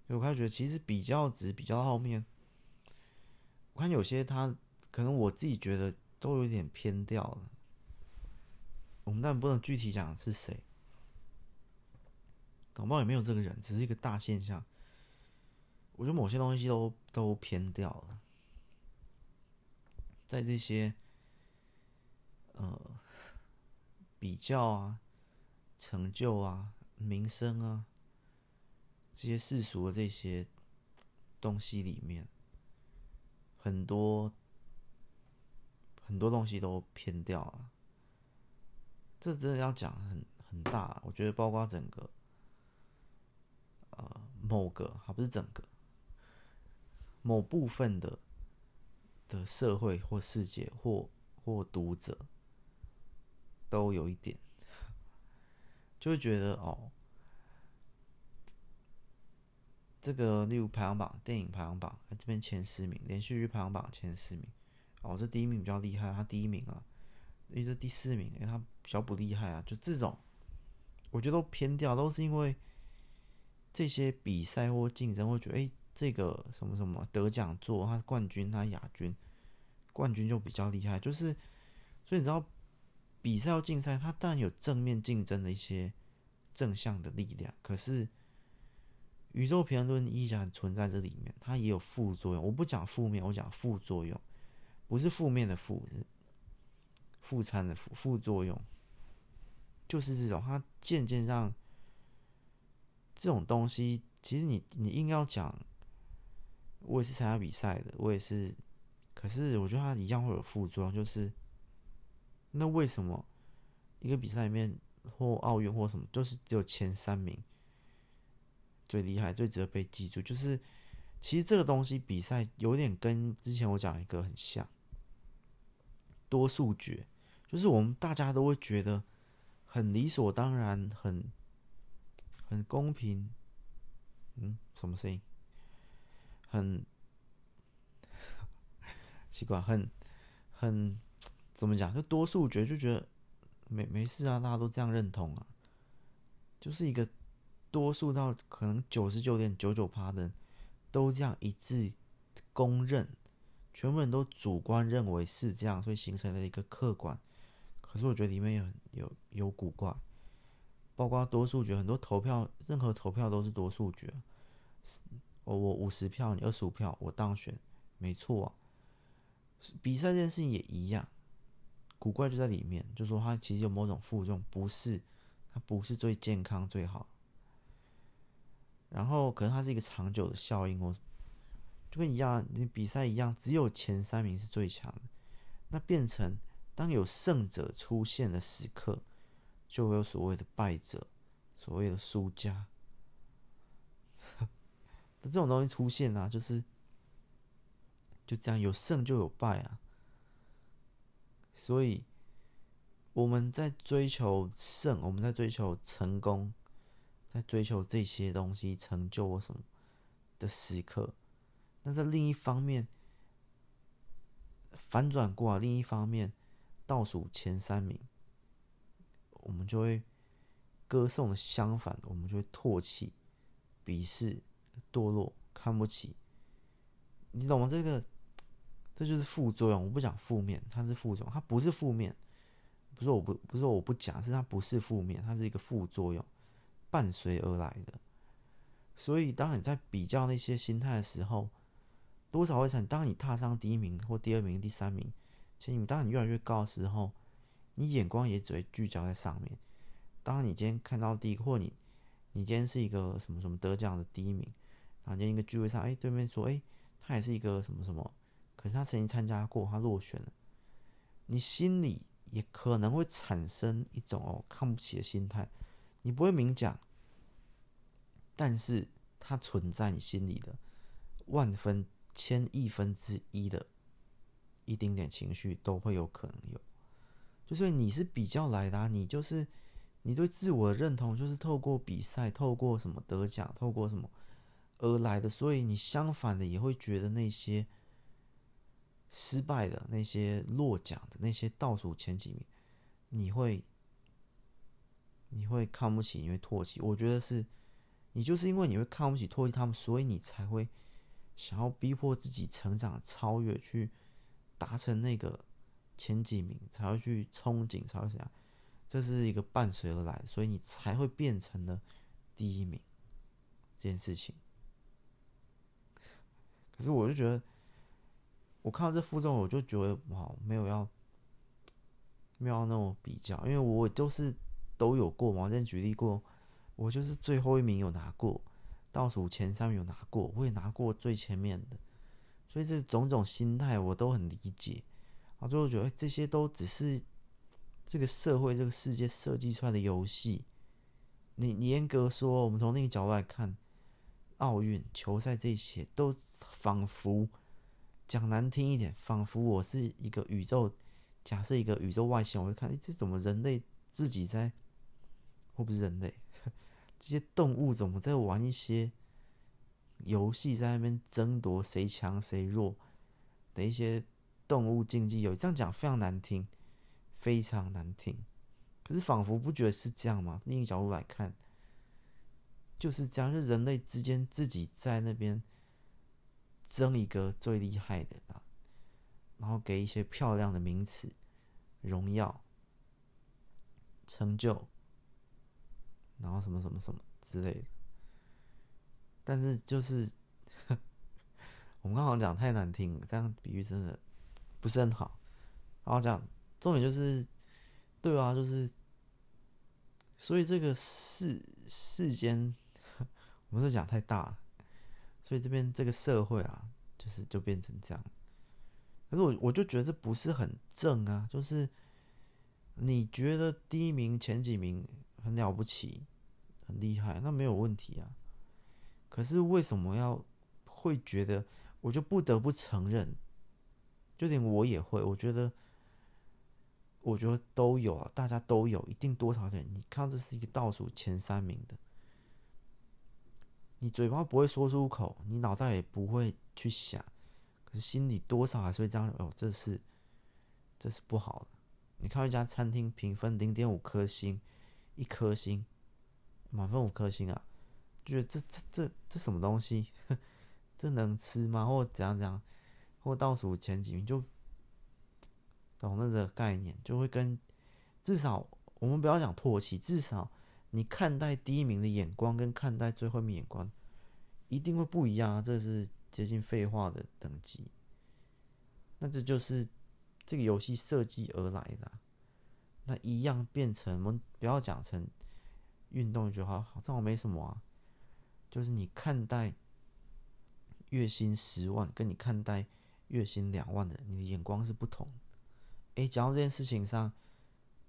我开始觉得其实比较值比较后面，我看有些他。可能我自己觉得都有点偏掉了，我们但不能具体讲是谁，搞不好也没有这个人，只是一个大现象。我觉得某些东西都都偏掉了，在这些呃比较啊、成就啊、名声啊这些世俗的这些东西里面，很多。很多东西都偏掉了，这真的要讲很很大。我觉得包括整个，呃某个，还不是整个，某部分的的社会或世界或或读者都有一点，就会觉得哦，这个例如排行榜电影排行榜这边前十名，连续剧排行榜前十名，哦，这第一名比较厉害，他第一名啊，因为这第四名，因为他比较不厉害啊，就这种。我觉得都偏掉，都是因为这些比赛或竞争，会觉得哎、欸，这个什么什么得奖作，他冠军，他亚军，冠军就比较厉害。就是，所以你知道，比赛或竞赛，它当然有正面竞争的一些正向的力量，可是宇宙平衡论依然存在这里面，它也有副作用。我不讲负面，我讲副作用，不是负面的负，是副餐的副，副作用。就是这种，它渐渐让这种东西，其实你你硬要讲，我也是参加比赛的，我也是，可是我觉得它一样会有副作用，就是那为什么一个比赛里面或奥运或什么，就是只有前三名最厉害、最值得被记住？就是其实这个东西比赛有点跟之前我讲一个很像，多数决，就是我们大家都会觉得。很理所当然，很很公平，嗯，什么声音？很 奇怪，很很怎么讲？就多数决就觉得没没事啊，大家都这样认同啊，就是一个多数到可能九十九点九九趴的人都这样一致公认，全部人都主观认为是这样，所以形成了一个客观。可是我觉得里面有有有古怪，包括多数决，很多投票，任何投票都是多数决。我我五十票，你二十五票，我当选，没错。比赛这件事情也一样，古怪就在里面，就说它其实有某种负重，不是它不是最健康最好。然后可能它是一个长久的效应，我就跟一样，你比赛一样，只有前三名是最强的，那变成。当有胜者出现的时刻，就会有所谓的败者，所谓的输家。那这种东西出现啊，就是就这样，有胜就有败啊。所以我们在追求胜，我们在追求成功，在追求这些东西成就或什么的时刻，那在另一方面反转过来，另一方面。倒数前三名，我们就会歌颂的相反，我们就会唾弃、鄙视、堕落、看不起，你懂吗？这个这就是副作用。我不讲负面，它是副作用，它不是负面。不是我不不是我不讲，是它不是负面，它是一个副作用，伴随而来的。所以，当你在比较那些心态的时候，多少会产。当你踏上第一名或第二名、第三名。其实你当你越来越高的时候，你眼光也只会聚焦在上面。当你今天看到第一个，或你你今天是一个什么什么得奖的第一名，然后今天一个聚会上，哎，对面说，哎，他也是一个什么什么，可是他曾经参加过，他落选了，你心里也可能会产生一种哦看不起的心态，你不会明讲，但是它存在你心里的万分千亿分之一的。一丁点情绪都会有可能有，就是你是比较来的，你就是你对自我的认同就是透过比赛，透过什么得奖，透过什么而来的，所以你相反的也会觉得那些失败的、那些落奖的、那些倒数前几名，你会你会看不起，你会唾弃。我觉得是你就是因为你会看不起、唾弃他们，所以你才会想要逼迫自己成长、超越去。达成那个前几名才会去憧憬，才会想，这是一个伴随而来，所以你才会变成了第一名这件事情。可是我就觉得，我看到这负重，我就觉得哇，没有要没有要那种比较，因为我都是都有过嘛。我之前举例过，我就是最后一名有拿过，倒数前三有拿过，我也拿过最前面的。所以这种种心态我都很理解，啊最后觉得这些都只是这个社会、这个世界设计出来的游戏。你你严格说，我们从另一个角度来看，奥运、球赛这些，都仿佛讲难听一点，仿佛我是一个宇宙，假设一个宇宙外星，我会看，这怎么人类自己在，或不是人类，这些动物怎么在玩一些游戏，在那边争夺谁强谁弱的一些动物竞技游戏，这样讲非常难听，非常难听。可是仿佛不觉得是这样吗？另一角度来看。就是这样，就人类之间自己在那边争一个最厉害的啊，然后给一些漂亮的名词、荣耀、成就，然后什么什么什么之类的。但是就是我们刚好讲太难听了，这样比喻真的不是很好。然后讲重点就是，对啊，就是所以这个世世间。我们是讲太大了，所以这边这个社会啊，就是就变成这样。可是我我就觉得这不是很正啊，就是你觉得第一名、前几名很了不起、很厉害，那没有问题啊。可是为什么要会觉得？我就不得不承认，就连我也会，我觉得，我觉得都有啊，大家都有，一定多少点。你看，这是一个倒数前三名的。你嘴巴不会说出口，你脑袋也不会去想，可是心里多少还是会这样。哦，这是，这是不好的。你看一家餐厅评分零点五颗星，一颗星，满分五颗星啊，觉得这这这这什么东西？这能吃吗？或怎样怎样？或倒数前几名就懂那个概念，就会跟至少我们不要讲唾弃，至少。你看待第一名的眼光跟看待最后面眼光一定会不一样啊！这是接近废话的等级。那这就是这个游戏设计而来的。那一样变成我们不要讲成运动就好，好像没什么啊。就是你看待月薪十万，跟你看待月薪两万的人，你的眼光是不同。诶，讲到这件事情上。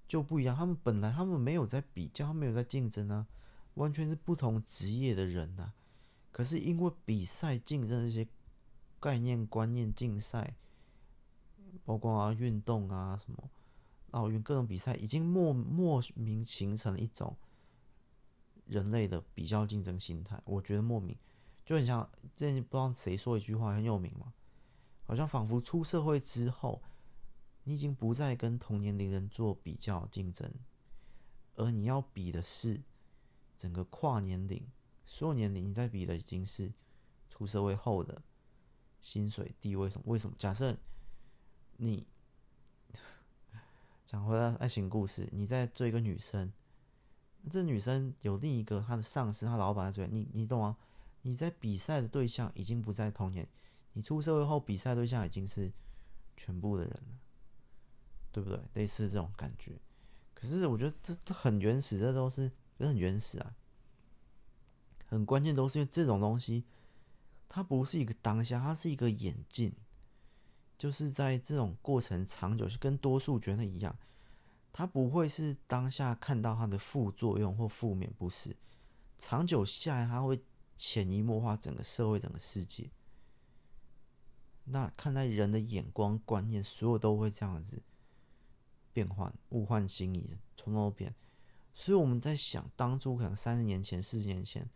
就不一样，他们本来他们没有在比较，他们没有在竞争啊，完全是不同职业的人呐、可是因为比赛竞争这些概念观念竞赛，包括啊运动啊什么奥运各种比赛，已经莫莫名形成了一种人类的比较竞争心态。我觉得莫名就很像之前不知道谁说一句话很有名嘛，好像仿佛出社会之后。你已经不再跟同年龄人做比较竞争，而你要比的是整个跨年龄，所有年龄你在比的已经是出社会后的薪水地位什么？为什么？假设你讲回来爱情故事，你在追一个女生，这女生有另一个她的上司、她老板在追你，你懂吗？你在比赛的对象已经不在同年，你出社会后比赛对象已经是全部的人了。对不对？类似这种感觉，可是我觉得这这很原始，这都是这很原始啊，很关键都是因为这种东西，它不是一个当下，它是一个演进，就是在这种过程长久，跟多数觉得一样，它不会是当下看到它的副作用或负面，不是，长久下来，它会潜移默化整个社会、整个世界。那看待人的眼光、观念，所有都会这样子。变换，物换星移，从头变。所以我们在想，当初可能三十年前、四十年前、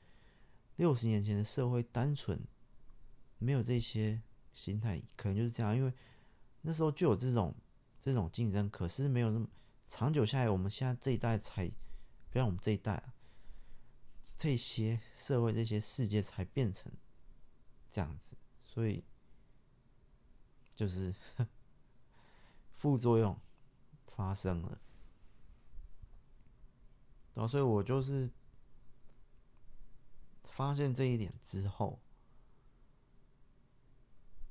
六十年前的社会，单纯没有这些心态，可能就是这样。因为那时候就有这种这种竞争，可是没有那么长久下来。我们现在这一代才，不像我们这一代啊，这些社会、这些世界才变成这样子。所以就是 副作用。发生了，然后所以我就是发现这一点之后，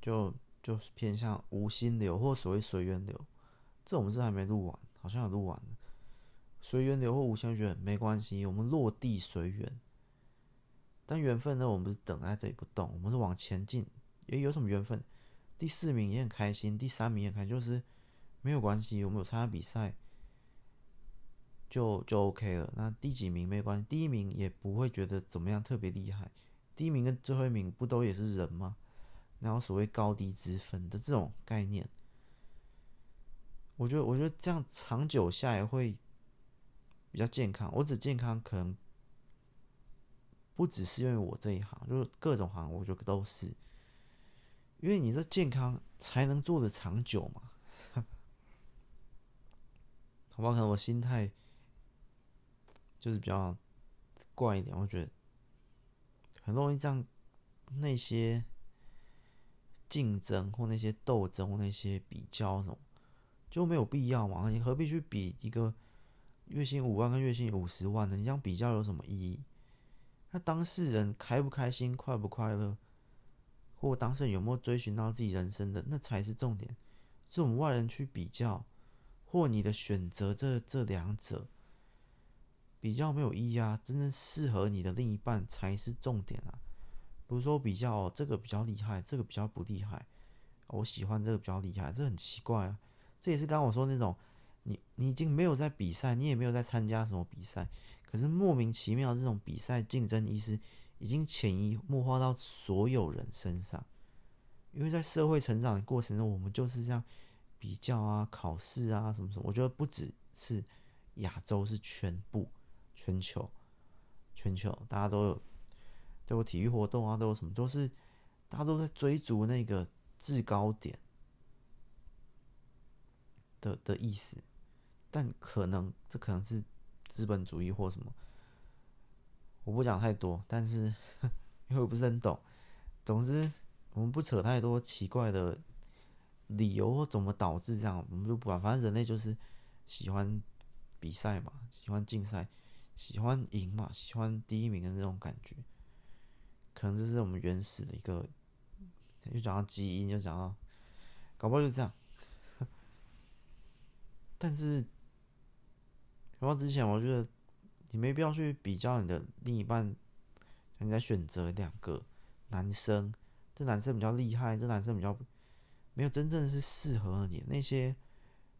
就就是偏向无心流或所谓随缘流。这我们是还没录完，好像有录完。随缘流或无心流，觉得没关系，我们落地随缘。但缘分呢，我们不是等在这里不动，我们是往前进。也有什么缘分？第四名也很开心，第三名也很开心，就是。没有关系，我们有参加比赛，就就 OK 了。那第几名没关系，第一名也不会觉得怎么样特别厉害，第一名跟最后一名不都也是人吗？然后所谓高低之分的这种概念，我觉得我觉得这样长久下来会比较健康。我指健康可能不只是因为我这一行，就是各种行，我觉得都是。因为你这健康才能做得长久嘛，好吧？可能我心态就是比较怪一点，我觉得很容易这样，那些竞争或那些斗争或那些比较什么就没有必要嘛？你何必去比一个月薪五万跟月薪五十万的？你这样比较有什么意义？那当事人开不开心、快不快乐？或当事人有没有追寻到自己人生的，那才是重点。是我们外人去比较，或你的选择这这两者比较没有意义啊！真正适合你的另一半才是重点啊！不是说比较哦，这个比较厉害，这个比较不厉害，我喜欢这个比较厉害，这很奇怪啊！这也是刚刚我说那种，你你已经没有在比赛，你也没有在参加什么比赛，可是莫名其妙这种比赛竞争意识。已经潜移默化到所有人身上，因为在社会成长的过程中，我们就是这样比较啊、考试啊什么什么。我觉得不只是亚洲，是全部全球，全球大家都有都有体育活动啊，都有什么，都是大家都在追逐那个制高点的的意思。但可能这可能是资本主义或什么。我不讲太多，但是 因为我不是很懂。总之，我们不扯太多奇怪的理由或怎么导致这样，我们就不管。反正人类就是喜欢比赛嘛，喜欢竞赛，喜欢赢嘛，喜欢第一名的那种感觉。可能这是我们原始的一个，又讲到基因，就讲到，搞不好就这样。但是，搞不好之前我觉得。你没必要去比较你的另一半，你在选择两个男生，这男生比较厉害，这男生比较没有真正是适合你那些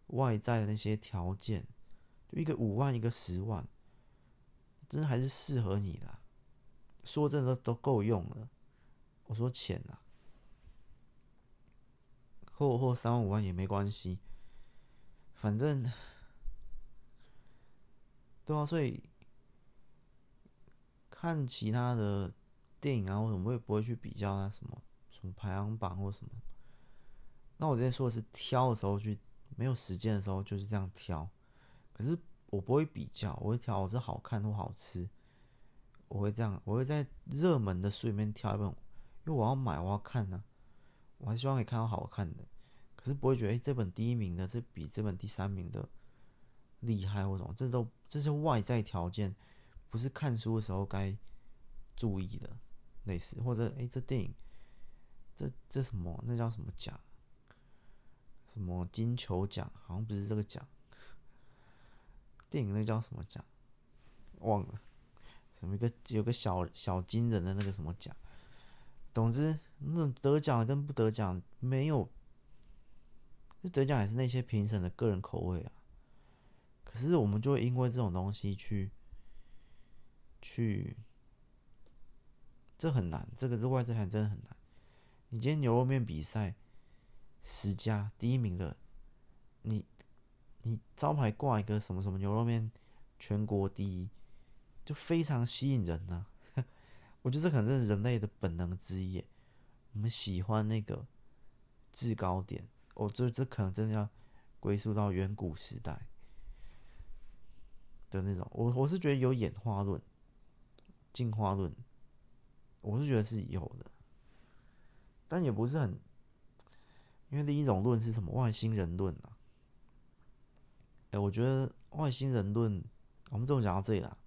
外在的那些条件，就一个五万，一个十万，真的还是适合你的。说真的都够用了，我说钱呐，或或三万五万也没关系，反正 对啊，所以。看其他的电影啊，或什么，我也不会去比较那什么什么排行榜或什么。那我之前说的是挑的时候去，没有时间的时候就是这样挑。可是我不会比较，我会挑我是好看或好吃。我会这样，我会在热门的书里面挑一本，因为我要买，我要看呢、我还希望可以看到好看的，可是不会觉得哎、这本第一名的这比这本第三名的厉害或什么，这都这是外在条件。不是看书的时候该注意的，类似或者哎、这电影，这这什么？那叫什么奖？什么金球奖？好像不是这个奖。电影那叫什么奖？忘了。什么一个有个小小金人的那个什么奖？总之，那种得奖跟不得奖没有。这得奖也是那些评审的个人口味啊。可是我们就会因为这种东西去。去，这很难，这个是外在还真的很难。你今天牛肉面比赛十家第一名的，你你招牌挂一个什么什么牛肉面全国第一，就非常吸引人呢、我觉得这可能是人类的本能之一，我们喜欢那个制高点。我觉得这可能真的要归宿到远古时代的那种。我我是觉得有演化论。进化论，我是觉得是有的，但也不是很，因为另一种论是什么外星人论啊？哎、我觉得外星人论，我们就讲到这里了。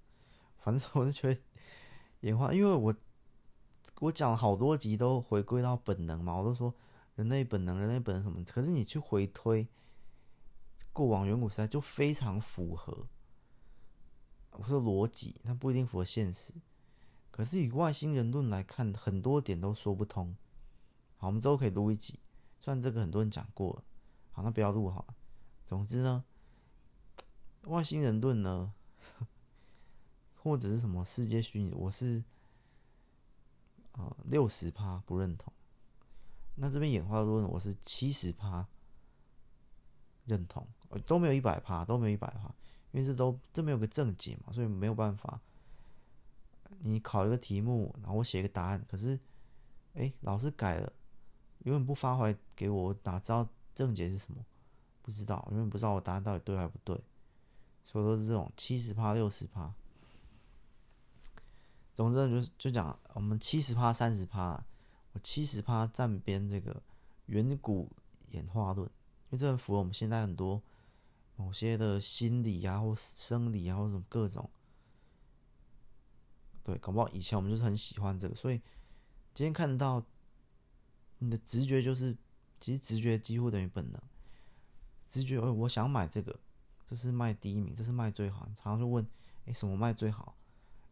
反正 我是觉得演化，因为我我讲了好多集都回归到本能嘛，我都说人类本能，人类本能什么？可是你去回推过往远古时代，就非常符合我说逻辑，它不一定符合现实。可是以外星人论来看，很多点都说不通。好，我们之后可以录一集，虽然这个很多人讲过了。好，那不要录好。总之呢，外星人论呢，或者是什么世界虚拟，我是呃六十趴不认同。那这边演化论我是七十趴认同，都没有一百趴，都没有一百趴，因为这都这没有个正解嘛，所以没有办法。你考一个题目，然后我写一个答案，可是，哎，老师改了，永远不发回来给我，我哪知道正解是什么？不知道，永远不知道我答案到底对还不对。所以都是这种七十趴、六十趴。总之就就讲我们七十趴、三十趴，我七十趴站边这个远古演化论，因为这很符合我们现在很多某些的心理啊，或生理啊，或什么各种。对，搞不好以前我们就是很喜欢这个，所以今天看到你的直觉就是，其实直觉几乎等于本能。直觉，我想买这个，这是卖第一名，这是卖最好。你常常就问，哎，什么卖最好？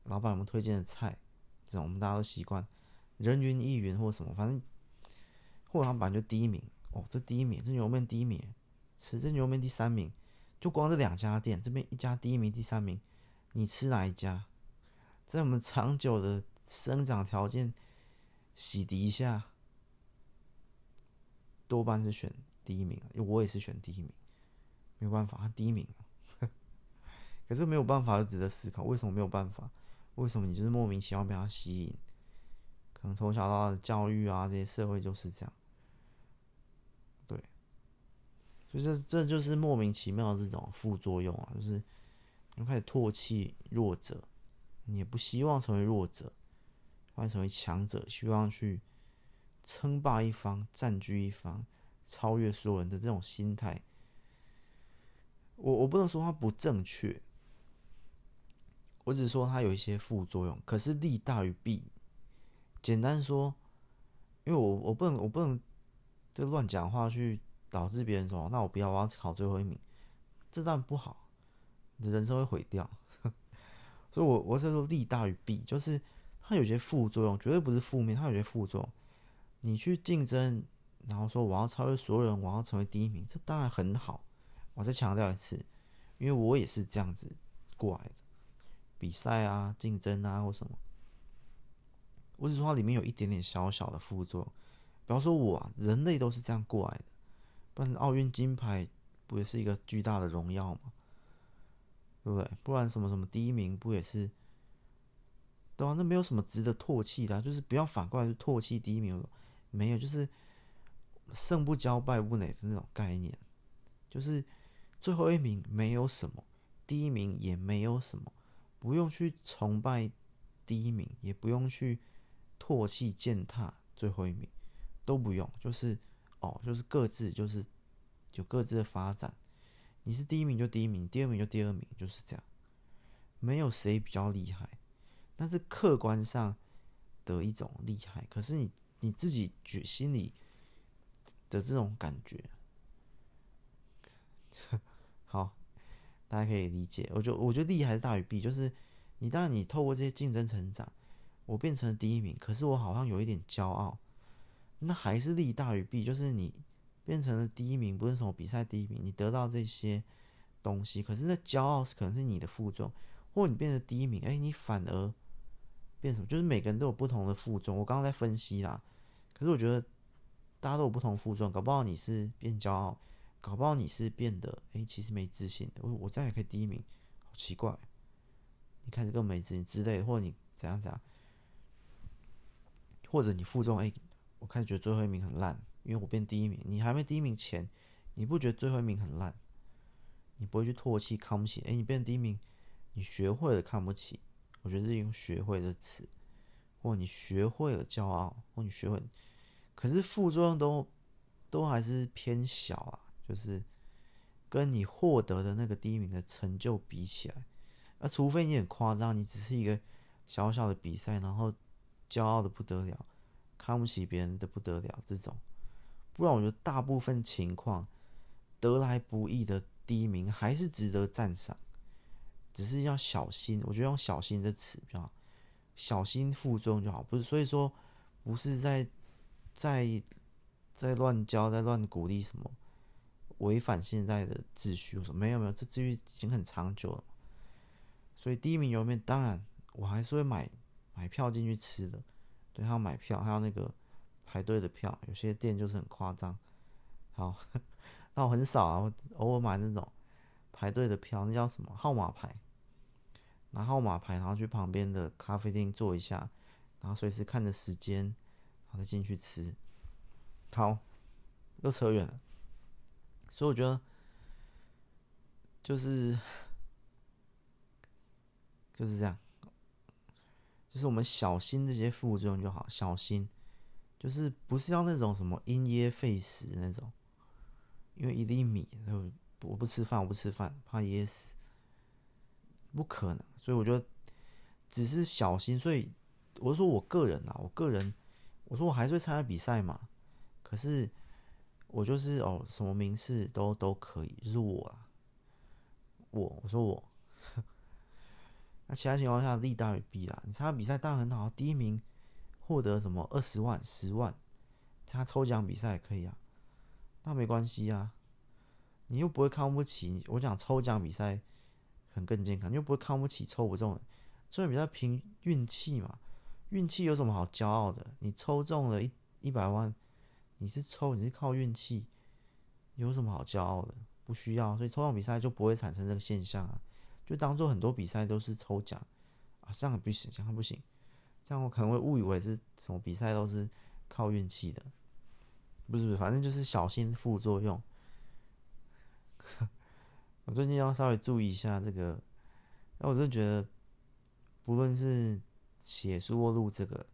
老板有没有推荐的菜？这种我们大家都习惯，人云亦云或什么，反正或者他本来就第一名哦，这第一名，这牛肉面第一名，吃这牛肉面第三名，就光这两家店，这边一家第一名，第三名，你吃哪一家？在我们长久的生长条件洗涤下，多半是选第一名，我也是选第一名，没有办法，他第一名，可是没有办法，就值得思考，为什么没有办法？为什么你就是莫名其妙被他吸引？可能从小到大的教育啊，这些社会就是这样，对，就是这就是莫名其妙的这种副作用啊，就是你开始唾弃弱者。你也不希望成为弱者，或成为强者，希望去称霸一方、占据一方、超越所有人的这种心态，我我不能说它不正确，我只是说它有一些副作用，可是利大于弊。简单说，因为我我不能我不能这乱讲话去导致别人说，那我不要，我要考最后一名，这段不好，你的人生会毁掉。所以我，我是说利大于弊，就是它有些副作用，绝对不是负面，它有些副作用。你去竞争，然后说我要超越所有人，我要成为第一名，这当然很好。我再强调一次，因为我也是这样子过来的，比赛啊、竞争啊或什么。我只是说它里面有一点点小小的副作用。比方说我啊，人类都是这样过来的，不然奥运金牌不也是一个巨大的荣耀吗？对不对？不然什么什么第一名不也是？对啊，那没有什么值得唾弃的，就是不要反过来去唾弃第一名。没有，就是胜不骄，败不馁的那种概念。就是最后一名没有什么，第一名也没有什么，不用去崇拜第一名，也不用去唾弃践踏最后一名，都不用。就是哦，就是各自就是有各自的发展。你是第一名就第一名，第二名就第二名，就是这样，没有谁比较厉害，但是客观上的一种厉害。可是你你自己觉心里的这种感觉，好，大家可以理解。我觉我觉得利还是大于弊，就是你当然你透过这些竞争成长，我变成了第一名，可是我好像有一点骄傲，那还是利大于弊，就是你。变成了第一名，不是什么比赛第一名，你得到这些东西，可是那骄傲是可能是你的负重，或你变成第一名，哎，你反而变什么？就是每个人都有不同的负重。我刚刚在分析啦，可是我觉得大家都有不同负重，搞不好你是变骄傲，搞不好你是变得哎，其实没自信。我我这样也可以第一名，好奇怪，你看这个没自信之类的，或者你怎样怎样，或者你负重，哎，我开始觉得最后一名很烂。因为我变第一名，你还没第一名前，你不觉得最后一名很烂？你不会去唾弃、看不起？哎，你变第一名，你学会了看不起，我觉得是用“学会”的词，或你学会了骄傲，或你学会，可是副作用都都还是偏小啊，就是跟你获得的那个第一名的成就比起来，那除非你很夸张，你只是一个小小的比赛，然后骄傲的不得了，看不起别人的不得了这种。不然，我觉得大部分情况得来不易的第一名还是值得赞赏，只是要小心。我觉得用“小心”这词比较好，小心负重就好。不是，所以说不是在在在乱教、在乱鼓励什么违反现在的秩序。我说没有没有，这秩序已经很长久了。所以第一名油面，当然我还是会买买票进去吃的。对，还要买票，还有那个排队的票，有些店就是很夸张。好，那我很少啊，我偶尔买那种排队的票，那叫什么号码牌？拿号码牌，然后去旁边的咖啡厅坐一下，然后随时看着时间，然后再进去吃。好，又扯远了。所以我觉得，就是就是这样，就是我们小心这些副作用就好，小心，就是不是要那种什么因噎废食那种，因为一粒米，我不吃饭，我不吃饭，怕噎死，不可能。所以我觉得只是小心。所以我说我个人啊，我个人，我说我还是会参加比赛嘛，可是。我就是哦，什么名次都都可以，就是我啊，我我说我，那其他情况下利大于弊啦。你参加比赛当然很好，第一名获得什么二十万、十万，他抽奖比赛也可以啊，那没关系啊，你又不会看不起。我讲抽奖比赛很更健康，你又不会看不起抽不中的，抽奖比赛凭运气嘛，运气有什么好骄傲的？你抽中了一一百万。你是抽，你是靠运气，有什么好骄傲的？不需要，所以抽奖比赛就不会产生这个现象啊。就当做很多比赛都是抽奖啊，这样不行，这样不行，这样我可能会误以为是什么比赛都是靠运气的，不是不是，反正就是小心副作用。我最近要稍微注意一下这个，那我就觉得，不论是写书或录这个，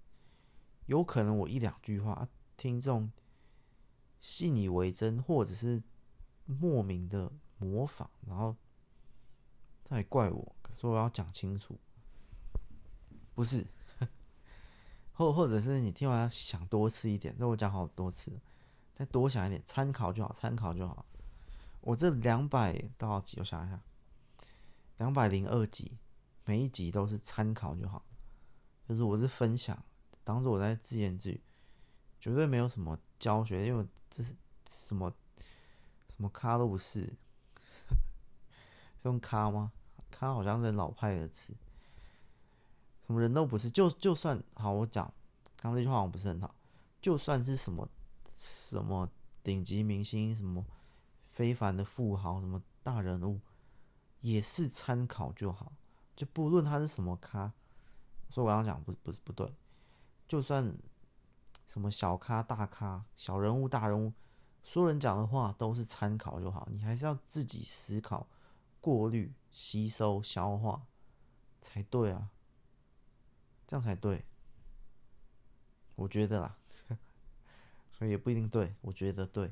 有可能我一两句话，听众。信以为真，或者是莫名的模仿，然后再怪我，说我要讲清楚，不是，或或者是你听完想多次一点，那我讲好多次，再多想一点，参考就好，参考就好。我这两百多少集？我想一下，两百零二集，每一集都是参考就好，就是我是分享，当做我在自言自语，绝对没有什么教学，因为。这是什么什么咖都不是，是用咖吗？咖好像是老派的词。什么人都不是，就就算好，我讲刚刚这句话好像不是很好。就算是什么什么顶级明星，什么非凡的富豪，什么大人物，也是参考就好。就不论他是什么咖，所以我刚刚讲不是不是不对，就算。什么小咖、大咖、小人物、大人物，所有人讲的话都是参考就好，你还是要自己思考、过滤、吸收、消化才对啊，这样才对。我觉得啦，所以也不一定对，我觉得对。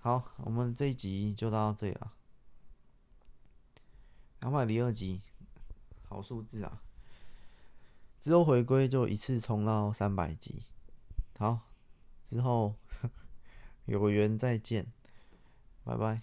好，我们这一集就到这里了，两百零二集，好数字啊！之后回归就一次冲到三百集，好，之后 有缘再见，拜拜。